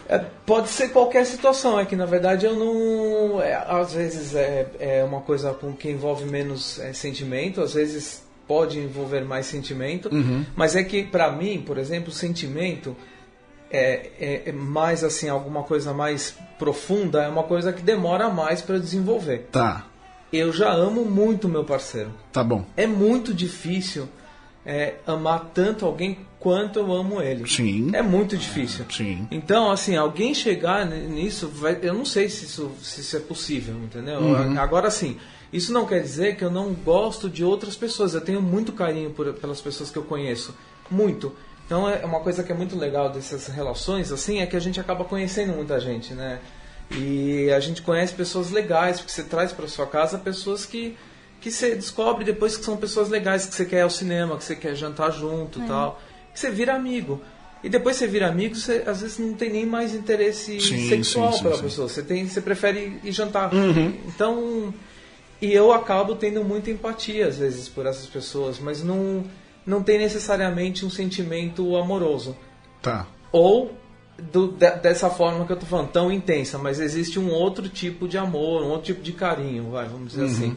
é, pode ser qualquer situação, é que na verdade eu não. é, às vezes é, é uma coisa com que envolve menos é, sentimento, às vezes pode envolver mais sentimento, mas é que pra mim, por exemplo, sentimento é, é- é mais assim, alguma coisa mais profunda, é uma coisa que demora mais pra desenvolver. Tá, Eu já amo muito meu parceiro. tá bom. É muito difícil é, amar tanto alguém quanto eu amo ele. Sim. É muito difícil. Sim. Então, assim, alguém chegar nisso, vai- eu não sei se isso, se isso é possível, entendeu? Uhum. Agora, sim, isso não quer dizer que eu não gosto de outras pessoas. Eu tenho muito carinho por- pelas pessoas que eu conheço. Muito. Então, é uma coisa que é muito legal dessas relações, assim, é que a gente acaba conhecendo muita gente, né? E a gente conhece pessoas legais, porque você traz para sua casa pessoas que que você descobre depois que são pessoas legais, que você quer ir ao cinema, que você quer jantar junto e tal. Que você vira amigo. E depois você vira amigo, você às vezes não tem nem mais interesse Sim, sexual sim, sim, pela sim. pessoa. Você, tem, você prefere ir jantar. Então, e eu acabo tendo muita empatia às vezes por essas pessoas, mas não, não tem necessariamente um sentimento amoroso. Tá. Ou do- de- dessa forma que eu tô falando, tão intensa, mas existe um outro tipo de amor, um outro tipo de carinho, vai, vamos dizer assim.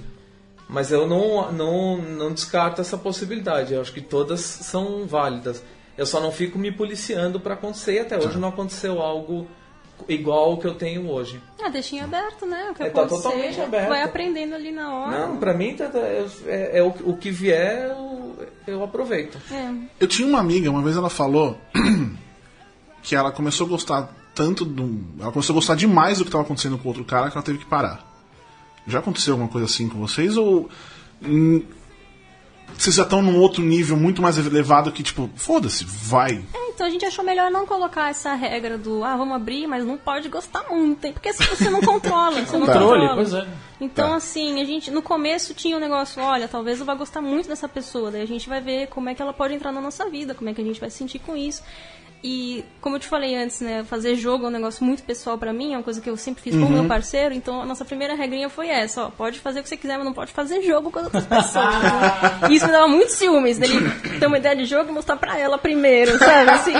Mas eu não, não, não descarto essa possibilidade. Eu acho que todas são válidas. Eu só não fico me policiando para acontecer. Até hoje não aconteceu algo igual ao que eu tenho hoje. Ah, deixinho aberto, né? O que É, tá totalmente aberto. vai aprendendo ali na hora. Não, pra mim tá- tá- é, é o, o que vier eu, eu aproveito. É. Eu tinha uma amiga, uma vez ela falou que ela começou a gostar tanto. Do, ela começou a gostar demais do que estava acontecendo com o outro cara que ela teve que parar. Já aconteceu alguma coisa assim com vocês? Ou. hum, vocês já estão num outro nível muito mais elevado que, tipo, foda-se, vai. É, então a gente achou melhor não colocar essa regra do ah, vamos abrir, mas não pode gostar muito, hein? Porque se você não controla, você não Controle, controla. pois é. Então, Tá. assim, a gente no começo tinha um negócio, olha, talvez eu vá gostar muito dessa pessoa, daí a gente vai ver como é que ela pode entrar na nossa vida, como é que a gente vai se sentir com isso. E, como eu te falei antes, né, fazer jogo é um negócio muito pessoal pra mim, é uma coisa que eu sempre fiz com o meu parceiro, então a nossa primeira regrinha foi essa, ó, pode fazer o que você quiser, mas não pode fazer jogo com as outras pessoas. né? E isso me dava muito ciúmes, dele ter uma ideia de jogo e mostrar pra ela primeiro, sabe, assim.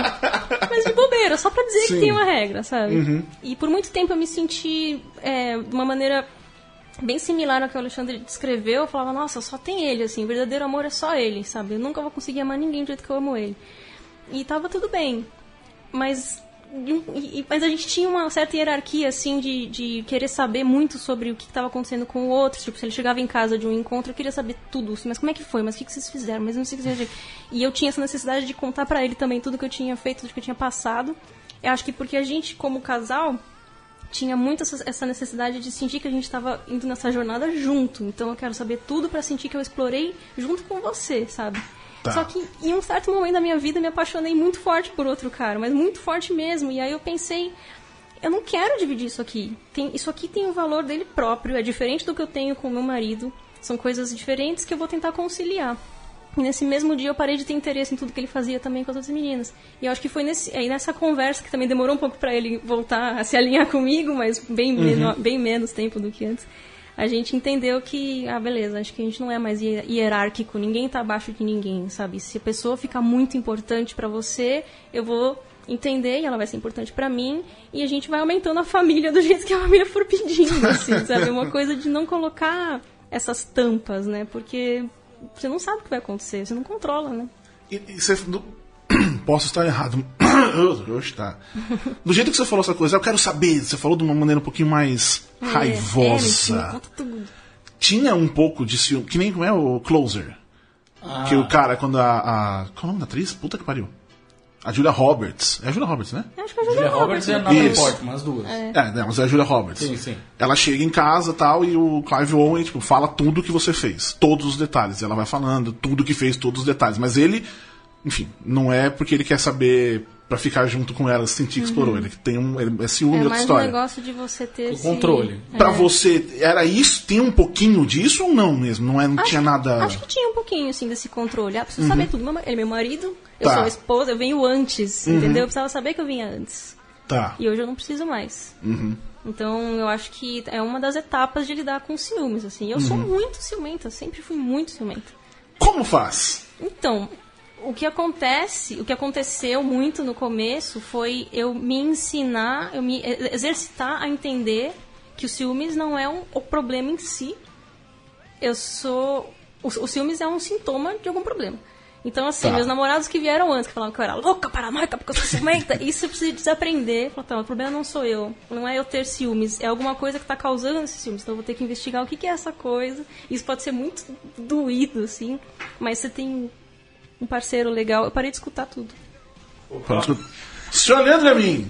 Mas de bobeira, só pra dizer Sim. que tem uma regra, sabe? E por muito tempo eu me senti é, de uma maneira bem similar ao que o Alexandre descreveu. Eu falava, nossa, só tem ele, assim, o verdadeiro amor é só ele, sabe? Eu nunca vou conseguir amar ninguém do jeito que eu amo ele. E tava tudo bem. Mas. e- Mas a gente tinha uma certa hierarquia, assim, de, de querer saber muito sobre o que estava acontecendo com o outro. Tipo, se ele chegava em casa de um encontro, eu queria saber tudo. assim, Mas como é que foi? Mas o que, que vocês fizeram? Mas não sei o que vocês E eu tinha essa necessidade de contar pra ele também tudo que eu tinha feito, tudo que eu tinha passado. Eu acho que porque a gente, como casal, tinha muito essa, necessidade de sentir que a gente estava indo nessa jornada junto. Então eu quero saber tudo pra sentir que eu explorei junto com você, sabe? Tá. Só que em um certo momento da minha vida me apaixonei muito forte por outro cara, mas muito forte mesmo. E aí eu pensei, eu não quero dividir isso aqui. Tem, isso aqui tem o valor dele próprio, é diferente do que eu tenho com o meu marido. São coisas diferentes que eu vou tentar conciliar. E nesse mesmo dia eu parei de ter interesse em tudo que ele fazia também com as outras meninas. E eu acho que foi nesse, aí nessa conversa que também demorou um pouco pra ele voltar a se alinhar comigo, mas bem, menor- bem menos tempo do que antes. A gente entendeu que, ah, beleza, acho que a gente não é mais hier- hierárquico, ninguém tá abaixo de ninguém, sabe? Se a pessoa ficar muito importante pra você, eu vou entender e ela vai ser importante pra mim e a gente vai aumentando a família do jeito que a família for pedindo, assim, sabe? Uma coisa de não colocar essas tampas, né? Porque você não sabe o que vai acontecer, você não controla, né? E, e você. Posso estar errado. Oxe, tá. Do jeito que você falou essa coisa, eu quero saber. Você falou de uma maneira um pouquinho mais É, é, raivosa. tudo. Tinha um pouco de ciúme. Que nem como é o Closer. Ah, Que o cara, quando a, a. Qual é o nome da atriz? Puta que pariu. A Julia Roberts. É a Julia Roberts, né? Eu acho que a Julia Julia Roberts e a né? Natalie. Portman, as duas. É, não, mas é a Julia Roberts. Sim, sim. Ela chega em casa tal, e o Clive Owen, tipo, fala tudo que você fez. Todos os detalhes. E ela vai falando tudo que fez, todos os detalhes. Mas ele, enfim, não é porque ele quer saber pra ficar junto com ela, sentir que explorou. Ele tem um. Ele é ciúme, É outra mais um história. negócio de você ter O esse... controle. Pra É. você, era isso? Tem um pouquinho disso ou não mesmo? Não, é, não Acho tinha nada. Acho que tinha um pouquinho, assim, desse controle. Ah, preciso saber tudo. Ele é meu marido, eu Tá. sou a esposa, eu venho antes, entendeu? Eu precisava saber que eu vinha antes. Tá. E hoje eu não preciso mais. Então eu acho que é uma das etapas de lidar com ciúmes, assim. Eu sou muito ciumenta, sempre fui muito ciumenta. Como faz? Então, o que acontece, o que aconteceu muito no começo foi eu me ensinar, eu me exercitar a entender que o ciúmes não é um, o problema em si. Eu sou. O, o ciúmes é um sintoma de algum problema. Então, assim, Tá. meus namorados que vieram antes, que falavam que eu era louca, paranoica, porque eu sou ciumenta, isso eu preciso desaprender. Falar, tá, o problema não sou eu. Não é eu ter ciúmes, é alguma coisa que tá causando esses ciúmes. Então eu vou ter que investigar o que, que é essa coisa. Isso pode ser muito doído, assim, mas você tem um parceiro legal. Eu parei de escutar tudo. Pronto. Senhor Leandro Amin!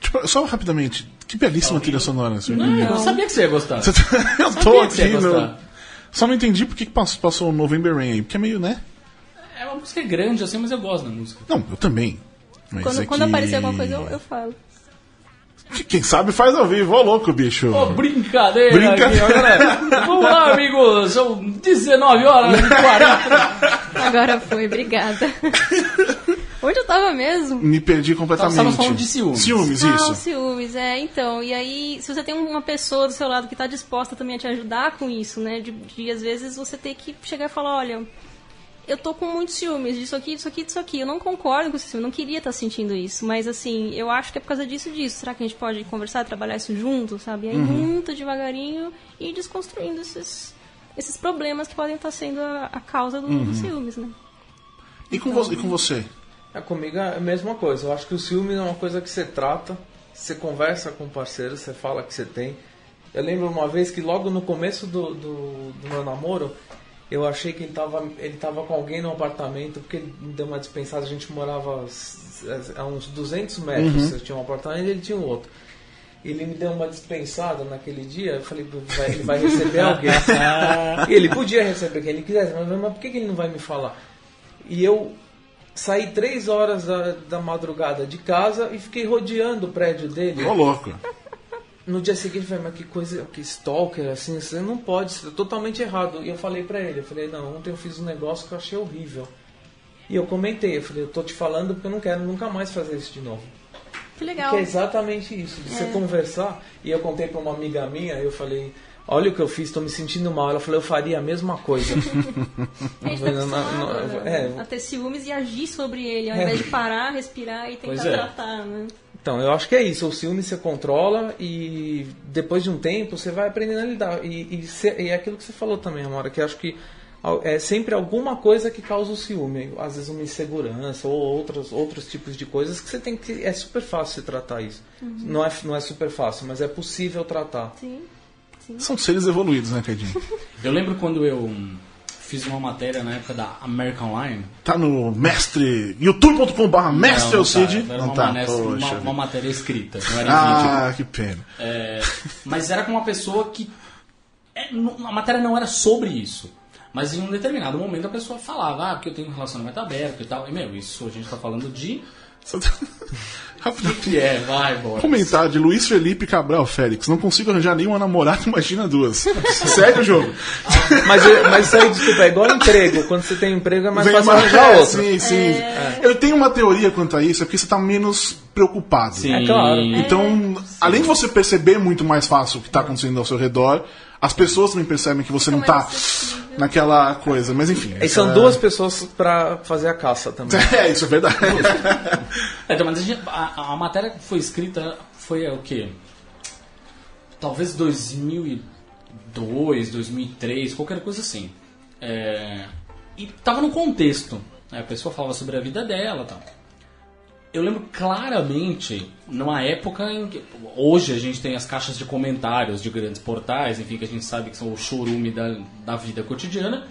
Tipo, só rapidamente, que belíssima trilha sonora, senhor. Não, eu sabia que você ia gostar. Eu tô aqui, gostar. Só não entendi por que passou o November Rain aí, porque é meio, né? É uma música grande assim, mas eu gosto da música. Não, eu também. Mas Quando, é quando que- aparecer alguma coisa, eu, eu falo. Quem sabe faz ao vivo, ô louco, bicho. Ô, brincadeira, Brincadeira. aqui, ó, galera. Vamos lá, amigos. São 19 horas e 40. Agora foi, obrigada. Onde eu tava mesmo? Me perdi completamente. Estamos falando de ciúmes. Ciúmes, Ah, isso. os ciúmes, é, então. E aí, se você tem uma pessoa do seu lado que tá disposta também a te ajudar com isso, né? De, de às vezes você ter que chegar e falar, olha, eu tô com muitos ciúmes disso aqui, disso aqui, disso aqui. Eu não concordo com esse ciúme, eu não queria estar sentindo isso. Mas assim, eu acho que é por causa disso disso. Será que a gente pode conversar, trabalhar isso junto, sabe? E aí, muito devagarinho, ir desconstruindo esses, esses problemas que podem estar sendo a, a causa do, dos ciúmes, né? E com, vo- e com você? É, comigo é a mesma coisa. Eu acho que o ciúme é uma coisa que você trata, você conversa com o parceiro, você fala que você tem. Eu lembro uma vez que logo no começo do, do, do meu namoro, Eu achei que ele tava, ele tava com alguém no apartamento, porque ele me deu uma dispensada, a gente morava a uns 200 metros, eu tinha um apartamento e ele tinha um outro. Ele me deu uma dispensada naquele dia, eu falei, vai- ele vai receber alguém. E ele podia receber quem ele quisesse, mas, mas por que, que ele não vai me falar? E eu saí três horas da, da madrugada de casa e fiquei rodeando o prédio dele. Ô, louco. No dia seguinte, falei, mas que coisa, que stalker, assim, você não pode, isso é totalmente errado. E eu falei pra ele, eu falei, não, ontem eu fiz um negócio que eu achei horrível. E eu comentei, eu falei, eu tô te falando porque eu não quero nunca mais fazer isso de novo. Que legal. Que é exatamente isso, de você conversar. E eu contei pra uma amiga minha, eu falei, olha o que eu fiz, tô me sentindo mal. Ela falou, eu faria a mesma coisa. A gente tá Não, não, é. a ter ciúmes e agir sobre ele, ao É. invés de parar, respirar e tentar é. tratar, né? Então, eu acho que é isso. O ciúme você controla e depois de um tempo você vai aprendendo a lidar. E, e, e é aquilo que você falou também, Amora, que eu acho que é sempre alguma coisa que causa o ciúme. Às vezes uma insegurança ou outros, outros tipos de coisas que você tem que. É super fácil você tratar isso. Não, é, não é super fácil, mas é possível tratar. Sim. Sim. São seres evoluídos, né, Cadinho? Eu lembro quando eu fiz uma matéria na época da American Online. Tá no mestre. youtube.com.br mestre Não, ou Cid? Era Não uma, tá. manes- uma- Poxa. uma matéria escrita, não era em vídeo. Ah, que pena. É, mas era com uma pessoa que. é, não- a matéria não era sobre isso. Mas em um determinado momento a pessoa falava, ah, porque eu tenho um relacionamento aberto e tal. E, meu, isso a gente tá falando de. Só- O que é? Vai, bora. Comentário de Luiz Felipe Cabral Félix. Não consigo arranjar nenhuma namorada, imagina duas. Segue o jogo. Mas, mas isso aí, desculpa, é igual emprego. Quando você tem emprego é mais Vem fácil uma- arranjar é, outro. Sim, sim. Eu tenho uma teoria quanto a isso, é porque você tá menos preocupado. Sim. É claro. Então, além de você perceber muito mais fácil o que está acontecendo ao seu redor, as pessoas também percebem que você não Fica tá acessível. naquela coisa. Mas enfim. E são é- duas pessoas pra fazer a caça também. É, isso é verdade. É, então, mas a, gente- a- a matéria que foi escrita foi é, o quê? Talvez 2002, 2003, qualquer coisa assim. É, e tava no contexto. né? A pessoa falava sobre a vida dela e tal. Eu lembro claramente, numa época em que. Hoje a gente tem as caixas de comentários de grandes portais, enfim, que a gente sabe que são o chorume da, da vida cotidiana.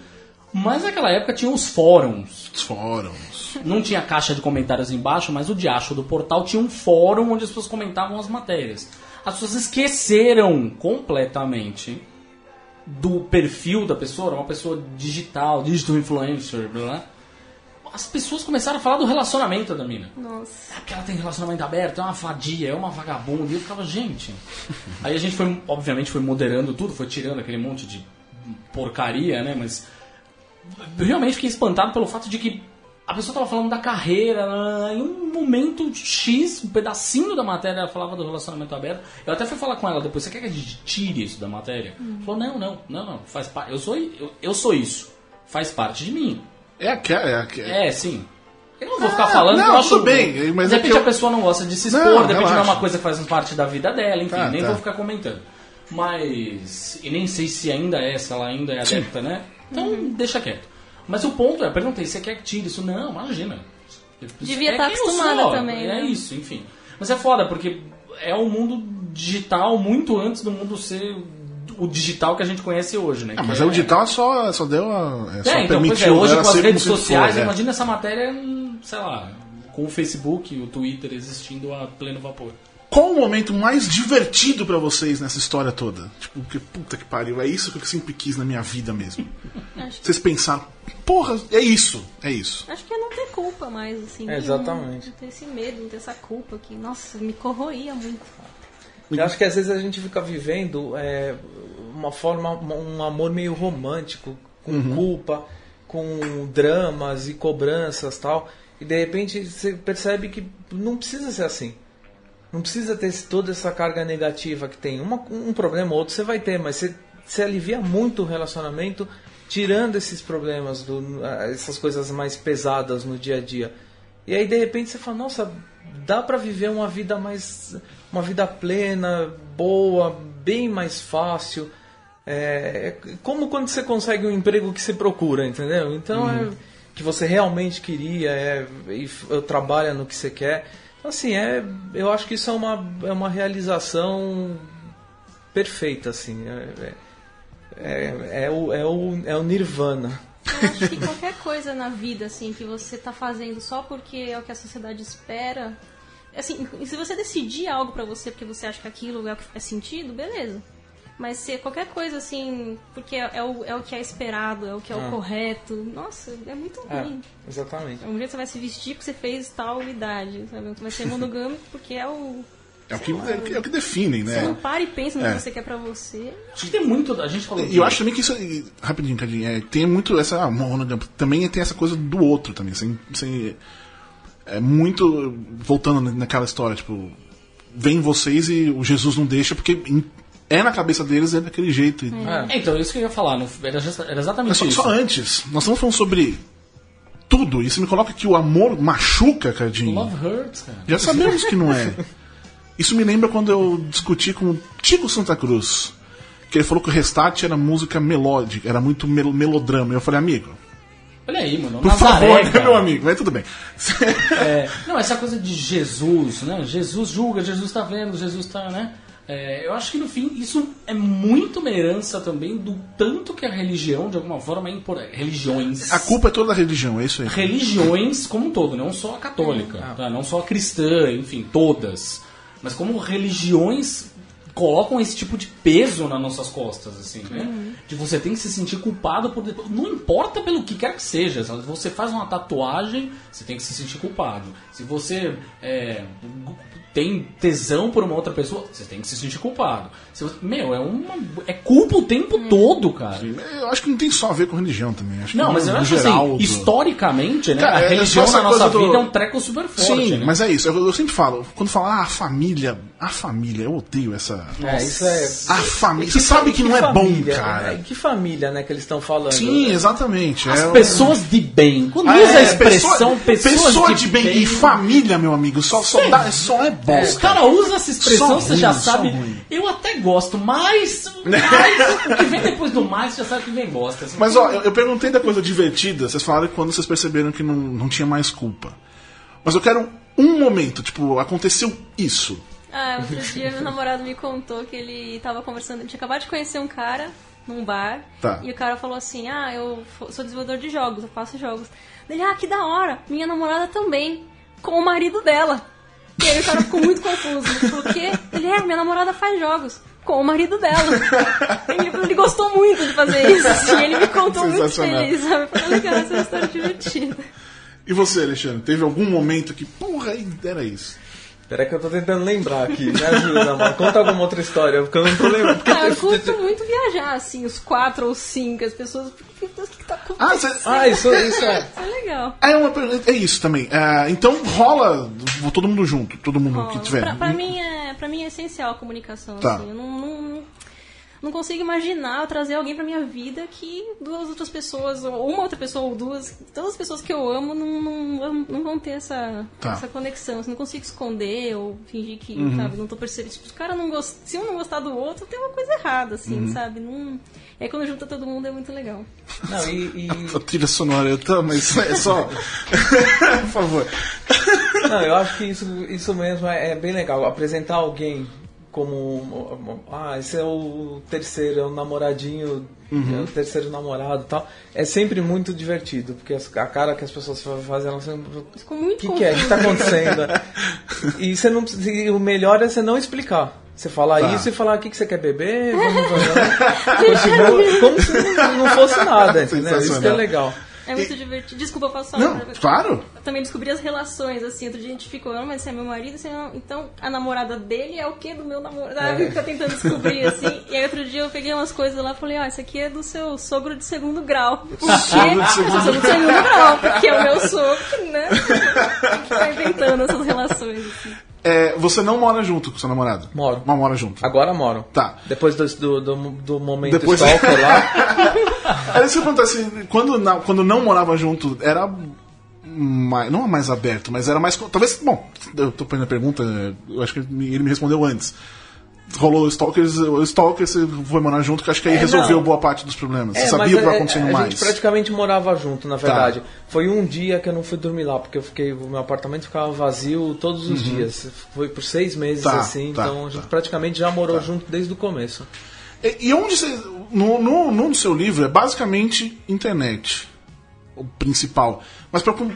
Mas naquela época tinha os fóruns, Os fóruns. não tinha caixa de comentários embaixo, mas o diacho do portal tinha um fórum onde as pessoas comentavam as matérias. As pessoas esqueceram completamente do perfil da pessoa, uma pessoa digital, digital influencer, blá, blá. As pessoas começaram a falar do relacionamento da mina. Nossa. Ah, porque ela tem relacionamento aberto, é uma vadia, é uma vagabunda. E eu ficava, gente. Aí a gente foi, obviamente, foi moderando tudo, foi tirando aquele monte de porcaria, né? Mas eu realmente fiquei espantado pelo fato de que a pessoa estava falando da carreira, né, em um momento X, um pedacinho da matéria ela falava do relacionamento aberto. Eu até fui falar com ela depois, você quer que a gente tire isso da matéria? Ela Falou, não, não, não, não, faz parte. Eu sou, eu, eu sou isso, faz parte de mim. É aquela. É, aquela. É, sim. Eu não vou ficar falando não, que eu acho tudo bem, mas de é repente que eu- a pessoa não gosta de se expor, Não, de repente não é uma coisa que faz parte da vida dela, enfim, Tá, nem tá. vou ficar comentando. Mas. E nem sei se ainda é, se ela ainda é adepta, né? Então deixa quieto. Mas o ponto é, eu perguntei, você quer que tire isso? Não, imagina. Devia É estar quem eu acostumada também, É né? isso, enfim. Mas é foda, porque é um mundo digital muito antes do mundo ser o digital que a gente conhece hoje, né? Ah, mas é o digital só, só deu a. É, só é, então, pois é, permitiu hoje com as redes sociais, foi, é. imagina essa matéria, sei lá, com o Facebook, o Twitter existindo a pleno vapor. Qual o momento mais divertido pra vocês nessa história toda? Tipo, que puta que pariu, é isso que eu sempre quis na minha vida mesmo. Vocês pensaram, porra, é isso, é isso. acho que é não ter culpa mais, assim. É, exatamente. Não ter esse medo, não ter essa culpa que, nossa, me corroía muito. Eu acho que às vezes a gente fica vivendo é, uma forma, um amor meio romântico, com culpa, com dramas e cobranças tal. E de repente você percebe que não precisa ser assim. Não precisa ter toda essa carga negativa que tem. Uma- um problema ou outro você vai ter, mas você, você alivia muito o relacionamento tirando esses problemas, do, essas coisas mais pesadas no dia a dia. E aí de repente você fala, nossa, dá pra viver uma vida mais uma vida plena, boa, bem mais fácil. É, é como quando você consegue um emprego que você procura, entendeu? Então é que você realmente queria, é, e trabalha no que você quer. Então, assim, é, eu acho que isso é uma, é uma realização perfeita, assim. é- é- é, é, o, é, o, é o nirvana. Eu acho que qualquer coisa na vida, assim, que você tá fazendo só porque é o que a sociedade espera. Assim, se você decidir algo pra você porque você acha que aquilo é o que faz sentido, beleza. Mas se é qualquer coisa assim, porque é, é o, é o que é esperado, é o que é Ah. o correto, nossa, é muito É, ruim. exatamente. É um jeito que você vai se vestir porque você fez tal idade, sabe? Você vai ser monogâmico porque é o. É o que, é o que, é o que definem, Você não né? para e pensa no É. que você quer pra você. Acho que tem muito. A gente falou. E eu acho também que isso. Rapidinho, Cadinho. É, tem muito essa. ah, Também tem essa coisa do outro também. Sem, sem, é muito. Voltando naquela história, tipo. Vem vocês e o Jesus não deixa, porque é na cabeça deles, é daquele jeito. E- É, então, isso que eu ia falar. não- Era, just- era exatamente Mas só, isso. só antes, nós estamos falando sobre tudo. E você me coloca que o amor machuca, Cadinho. Love hurts, cara. Já sabemos que não é. Isso me lembra quando eu discuti com o Tico Santa Cruz. Que ele falou que o Restart era música melódica, era muito mel- melodrama. E eu falei, amigo, Olha aí, mano. por Nazaré, favor, né, cara. meu amigo, mas tudo bem. É, não, essa coisa de Jesus, né? Jesus julga, Jesus tá vendo, Jesus tá, né? É, eu acho que no fim isso é muito uma herança também do tanto que a religião, de alguma forma, é importante. Religiões. A culpa é toda da religião, é isso aí. religiões como um todo, não só a católica, tá? não só a cristã, enfim, todas. Mas como religiões colocam esse tipo de peso nas nossas costas, assim, né? De você tem que se sentir culpado por. Não importa pelo que quer que seja. Se você faz uma tatuagem, você tem que se sentir culpado. Se você é, tem tesão por uma outra pessoa, você tem que se sentir culpado. Você- meu, é uma. É culpa o tempo todo, cara. Eu acho que não tem só a ver com religião também. Acho Não, que mas eu acho geral, assim, do- historicamente, né? Cara, a é religião na nossa do- vida é um treco super forte, Sim, né? mas é isso. Eu, eu sempre falo, quando fala ah, a família, a família, eu odeio essa. É, isso é. A família. Você sabe que não é bom, família, cara. né? Que família, né, que eles estão falando? Sim, exatamente. As é pessoas de bem. Quando Ah, usa a é, expressão pessoas pessoa de, de bem, e família, meu amigo, só, só, dá, só é O bosta. cara usa essa expressão, Só você já ruim, sabe. Eu até gosto, mas, mas o que vem depois do mais, você já sabe que vem bosta. assim. Mas ó, eu, eu perguntei da coisa divertida, vocês falaram que quando vocês perceberam que não, não tinha mais culpa. Mas eu quero um momento, tipo, aconteceu isso. Ah, outro dia meu namorado me contou que ele tava conversando, ele tinha acabado de conhecer um cara num bar. Tá. E o cara falou assim: Ah, eu sou desenvolvedor de jogos, eu faço jogos. Ele, ah, que da hora, minha namorada também, com o marido dela. E aí o cara ficou muito confuso. Ele falou, o quê? Ele, é, minha namorada faz jogos. Com o marido dela. Ele, ele gostou muito de fazer isso. assim, E ele me contou muito feliz, sabe? Foi legal, essa é história divertida. E você, Alexandre, teve algum momento que, porra, era isso? Peraí que eu tô tentando lembrar aqui. Me ajuda, mano. Conta alguma outra história, porque eu não tô lembrando. Porque Ah, eu curto muito viajar, assim, os quatro ou cinco, as pessoas. Meu Deus, o que, que tá acontecendo? Ah. Ah, isso, isso é. Isso é legal. É, uma, é isso também. É, então rola todo mundo junto, todo mundo que tiver. Pra, pra mim é, pra mim é essencial a comunicação. Tá. Assim. Eu não, não, não consigo imaginar eu trazer alguém pra minha vida que duas outras pessoas, ou uma outra pessoa ou duas, todas as pessoas que eu amo não, não, não vão ter essa, Tá. Uhum. essa conexão. Assim, não consigo esconder ou fingir que, sabe, não tô percebendo. Tipo, se o cara não gost... se um não gostar do outro, tem uma coisa errada, assim, Uhum. sabe? Não... Aí quando junta todo mundo é muito legal. Não, e- e A trilha sonora, eu tô, mas é só. Por favor. Não, eu acho que isso, isso mesmo é, é bem legal. Apresentar alguém como. Ah, esse é o terceiro, é o namoradinho, Uhum. é o terceiro namorado e tal. É sempre muito divertido, porque a cara que as pessoas fazem, elas sempre. Ficou muito O que, que é? O que tá acontecendo? e você não e o melhor é você não explicar. Você falar Tá. isso e falar o que, que você quer beber, vamos, vamos. Continua como se não, fosse nada, entendeu? Isso que é legal. É muito divertido. Desculpa, eu só. Não, claro. Eu também descobri as relações, assim, outro dia a gente ficou, não, mas esse é meu marido, esse é meu... então a namorada dele é o que do meu namorado? Ah, Fica tentando descobrir, assim. E aí outro dia eu peguei umas coisas lá e falei, ó, isso aqui é do seu sogro de segundo grau. Por quê? Sogro de segundo Sogro de segundo grau, porque é o meu sogro, né? Que ficar inventando essas relações, assim. É, você não mora junto com seu namorado? Moro. Mas mora junto. Agora moram. Tá. Depois do, do, do, do momento Depois- stalker lá. Era isso que acontece. Quando, na- quando não morava junto, era. Mais, não mais aberto, mas era mais. Talvez. Bom, eu tô fazendo a pergunta, eu acho que ele me respondeu antes. Rolou Stalkers, o Stalker você foi morar junto, que eu acho que aí É, resolveu não. boa parte dos problemas. Você É, sabia o que vai é- acontecendo a mais. gente praticamente morava junto, na verdade. Tá. Foi um dia que eu não fui dormir lá, porque eu fiquei, o meu apartamento ficava vazio todos os dias. Foi por seis meses Tá, assim, tá, então a gente tá. praticamente já morou junto desde o começo. E, e onde você. No, no, no seu livro é basicamente internet. O principal. Mas pra. com-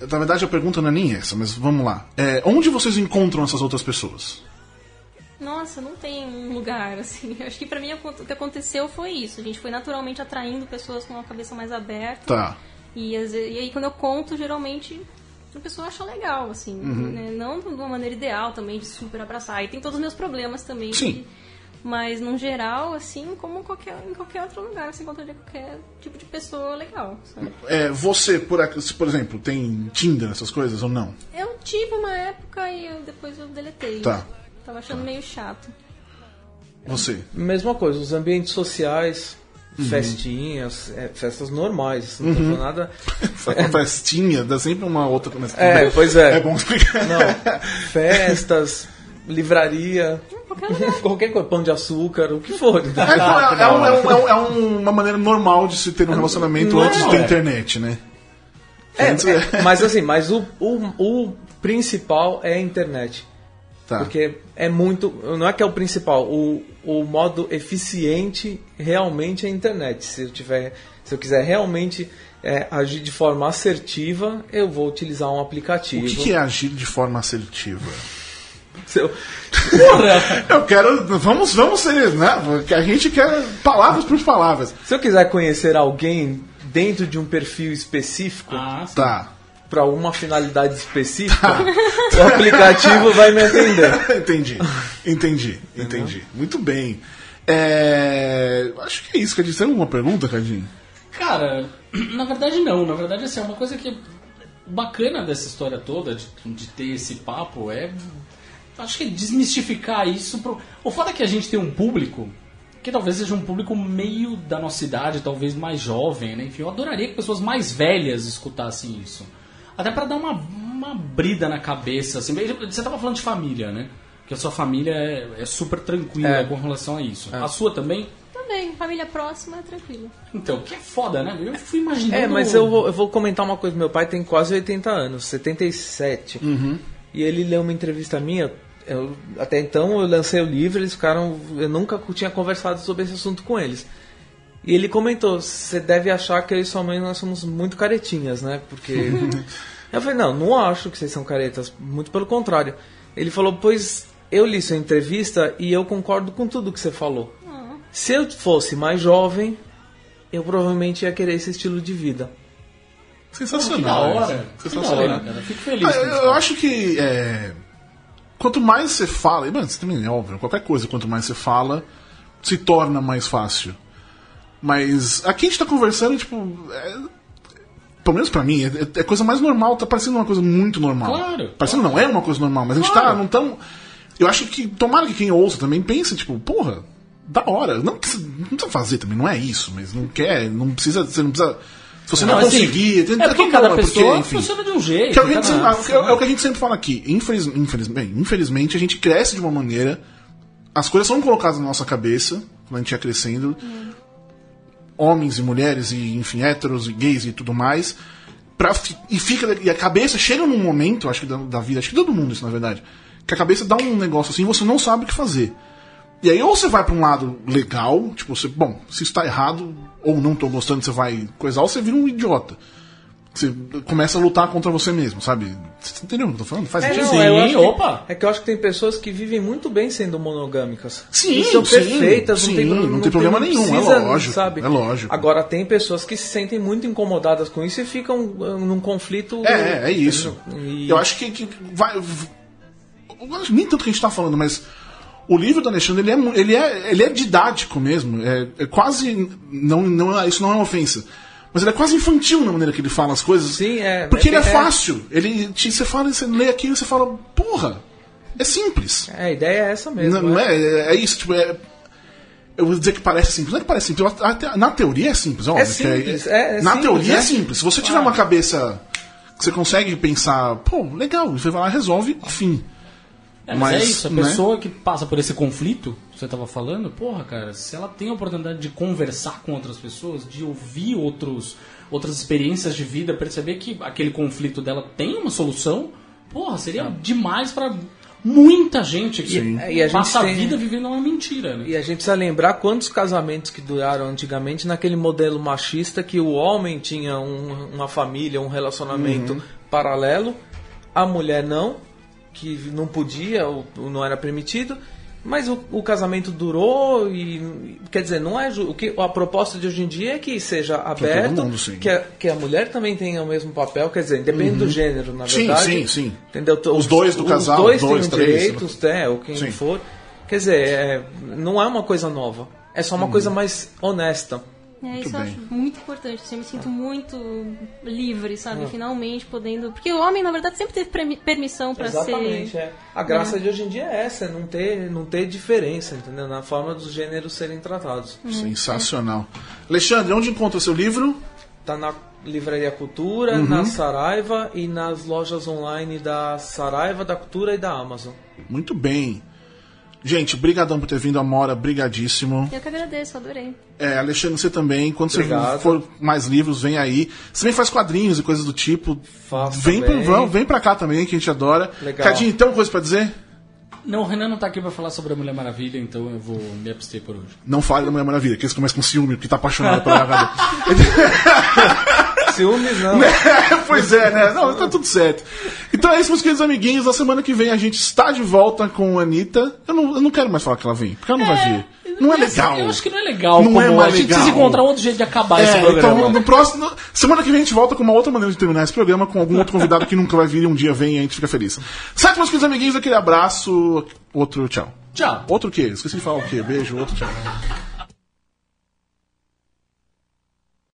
Na verdade a pergunta não é nem essa, mas vamos lá. É, onde vocês encontram essas outras pessoas? Nossa, não tem um lugar, assim. Acho que pra mim o que aconteceu foi isso. A gente foi naturalmente atraindo pessoas com uma cabeça mais aberta. Tá. E, e aí quando eu conto, geralmente a pessoa acha legal, assim. Uhum. né? Não de uma maneira ideal também, de super abraçar. E tem todos os meus problemas também. Sim. de- mas, no geral, assim, como qualquer, em qualquer outro lugar, você encontraria qualquer tipo de pessoa legal, sabe? É, você, por, por exemplo, tem Tinder, essas coisas ou não? Eu tive uma época e eu- depois eu deletei. Tá. Tava achando meio chato. Você. Mesma coisa, os ambientes sociais, Uhum. festinhas, é, festas normais, não falando nada. Só com festinha, dá sempre uma outra. Mas É, pois é. É bom explicar. Não, festas, livraria, Qualquer qualquer coisa, pão de açúcar, o que for. É, é, é um- é um- é um- é um- uma maneira normal de se ter um relacionamento Não, antes da é. internet, né? É, Antes- é, mas assim, mas o, o, o principal é a internet. Tá. Porque é muito. Não é que é o principal, o, o modo eficiente realmente é a internet. Se eu, tiver, se eu quiser realmente é, agir de forma assertiva, eu vou utilizar um O aplicativo. que, que é agir de forma assertiva? Se eu- Eu quero. Vamos, vamos ser, né? A gente quer palavras por palavras. se eu quiser conhecer alguém dentro de um perfil específico, Ah. Tá. para uma finalidade específica, o aplicativo vai me atender. entendi. Entendi. Entendi. Muito bem. É, Acho que é isso, Cadinho. Você tem alguma pergunta, Cadinho? Cara, na verdade não. Na verdade, assim, é uma coisa que bacana dessa história toda, de, de ter esse papo, é. Acho que é desmistificar isso. Pro... O foda é que a gente tem um público que talvez seja um público meio da nossa idade, talvez mais jovem, né? Enfim, eu adoraria que pessoas mais velhas escutassem isso. Até pra dar uma, uma brida na cabeça, assim. Você tava falando de família, né? Que a sua família é, é super tranquila É. com relação a isso. A sua também? Também, família próxima é tranquilo. Então, que é foda, né? Eu fui imaginando. É, mas eu vou, eu vou comentar uma coisa. Meu pai tem quase 80 anos, 77. E ele leu uma entrevista minha. Eu- até então eu lancei o livro, eles ficaram. Eu nunca tinha conversado sobre esse assunto com eles. E ele comentou: você deve achar que eu e sua mãe nós somos muito caretinhas, né? Porque. eu falei: não, não acho que vocês são caretas, muito pelo contrário. Ele falou: pois eu li sua entrevista e eu concordo com tudo que você falou. Se eu fosse mais jovem, eu provavelmente ia querer esse estilo de vida. Sensacional. Que da hora. isso. Que da Sensacional. hora, cara. Fico feliz. Ah, eu, eu acho que é, quanto mais você fala, e mano, isso também é óbvio, qualquer coisa, quanto mais você fala, se torna mais fácil. Mas aqui a gente tá conversando, tipo. é- pelo menos pra mim, é, é coisa mais normal, tá parecendo uma coisa muito normal. Claro, Parecendo não é uma coisa normal, mas a gente tá. Claro. Não tão. Eu acho que. Tomara que quem ouça também pense, tipo, porra, da hora. Não precisa, não precisa fazer também, não é isso, mas não quer, não precisa. Você não precisa. Se você não, Não, assim, conseguir. tem- é porque cada pessoa enfim. funciona de um jeito. Que é, o que a gente cada- sempre, é é o que a gente sempre fala aqui. Infeliz, infeliz, bem, infelizmente, a gente cresce de uma maneira. As coisas são colocadas na nossa cabeça, quando a gente ia crescendo. Homens e mulheres, e enfim, héteros e gays e tudo mais. Pra, e, fica, e a cabeça chega num momento, acho que da, da vida, acho que todo mundo isso na verdade, que a cabeça dá um negócio assim e você não sabe o que fazer. E aí ou você vai pra um lado legal, tipo, você, bom, se está errado, ou não tô gostando, você vai coisar, ou você vira um idiota. Você começa a lutar contra você mesmo, sabe? Você entendeu o que eu tô falando? Faz É, sentido? não, Sim, eu acho que- opa. é que eu acho que tem pessoas que vivem muito bem sendo monogâmicas. Sim, E são sim, perfeitas, sim, não tem, não tem problema nenhum, é lógico, Sabe? é lógico. Agora, tem pessoas que se sentem muito incomodadas com isso e ficam uh, num conflito. É, é isso. E- Eu acho que, que vai. eu acho Nem tanto que a gente tá falando, mas o livro do Alexandre ele é, ele é, ele é didático mesmo. É, é quase. Não, não, isso não é uma ofensa. Mas ele é quase infantil na maneira que ele fala as coisas. Sim, é. Porque ele é é- fácil. Ele, te- você fala, você lê aquilo e você fala, porra, é simples. É, a ideia é essa mesmo. Não, não é. é, é isso, tipo, é. Eu vou dizer que parece simples. Não é que parece simples. Na teoria é simples, óbvio. que simples, é- é na simples, teoria é simples. Se você tiver uma cabeça que você consegue pensar, pô, legal, você vai lá e resolve, fim. É, mas, Mas, é isso, a né? pessoa que passa por esse conflito, que você tava falando, porra, cara, se ela tem a oportunidade de conversar com outras pessoas, de ouvir outros, outras experiências de vida, perceber que aquele conflito dela tem uma solução, porra, seria demais pra muita gente que Sim. E a gente passa tem- a vida vivendo uma mentira, né? E a gente precisa lembrar quantos casamentos que duraram antigamente naquele modelo machista que o homem tinha um- uma família, um relacionamento paralelo, a mulher não, que não podia, ou, ou não era permitido. Mas o, o casamento durou e quer dizer, não é o que a proposta de hoje em dia é que seja aberto, mundo, sim. que, a, que a mulher também tenha o mesmo papel, quer dizer, independente do gênero, na Sim, verdade. sim, sim. Entendeu? Os dois do casal, os dois, dois, têm três, direitos, né, ou quem Sim. for. Quer dizer, é, não é uma coisa nova. É só uma coisa mais honesta. É, isso eu acho muito importante. assim, Eu me sinto muito livre, sabe? Ah. Finalmente podendo. Porque o homem, na verdade, sempre teve permissão Exatamente, ser. é. A graça de hoje em dia é essa, é não ter, não ter diferença, entendeu? Na forma dos gêneros serem tratados. Sensacional. Alexandre, onde encontra seu livro? Tá na Livraria Cultura, na Saraiva e nas lojas online da Saraiva, da Cultura e da Amazon. Muito bem. Gente, brigadão por ter vindo, Amora, brigadíssimo. Eu que agradeço, adorei. É, Alexandre, você também. Quando Obrigado. você for mais livros, vem aí. Você também faz quadrinhos e coisas do tipo. Faço vem, também. Pra, vem pra cá também, que a gente adora. Legal. Cadinho, tem uma coisa pra dizer? Não, o Renan não tá aqui pra falar sobre a Mulher Maravilha, então eu vou me abster por hoje. Não fale da Mulher Maravilha, que eles começam com ciúme, porque tá apaixonado pela HD. Ciúmes não. pois é, né? Não, tá tudo certo. Então é isso, meus queridos amiguinhos. Na semana que vem a gente está de volta com a Anitta. Eu não, eu não quero mais falar que ela vem, porque ela não vai vir. Não é legal. Eu acho que não é legal. Não como é mais a gente legal. precisa encontrar outro jeito de acabar esse É, programa. então no próximo. Semana que vem a gente volta com uma outra maneira de terminar esse programa, com algum outro convidado que nunca vai vir e um dia vem e a gente fica feliz. Certo, meus queridos amiguinhos, aquele abraço. Outro tchau. Tchau. Outro o quê? Esqueci de falar o quê? Beijo, outro tchau.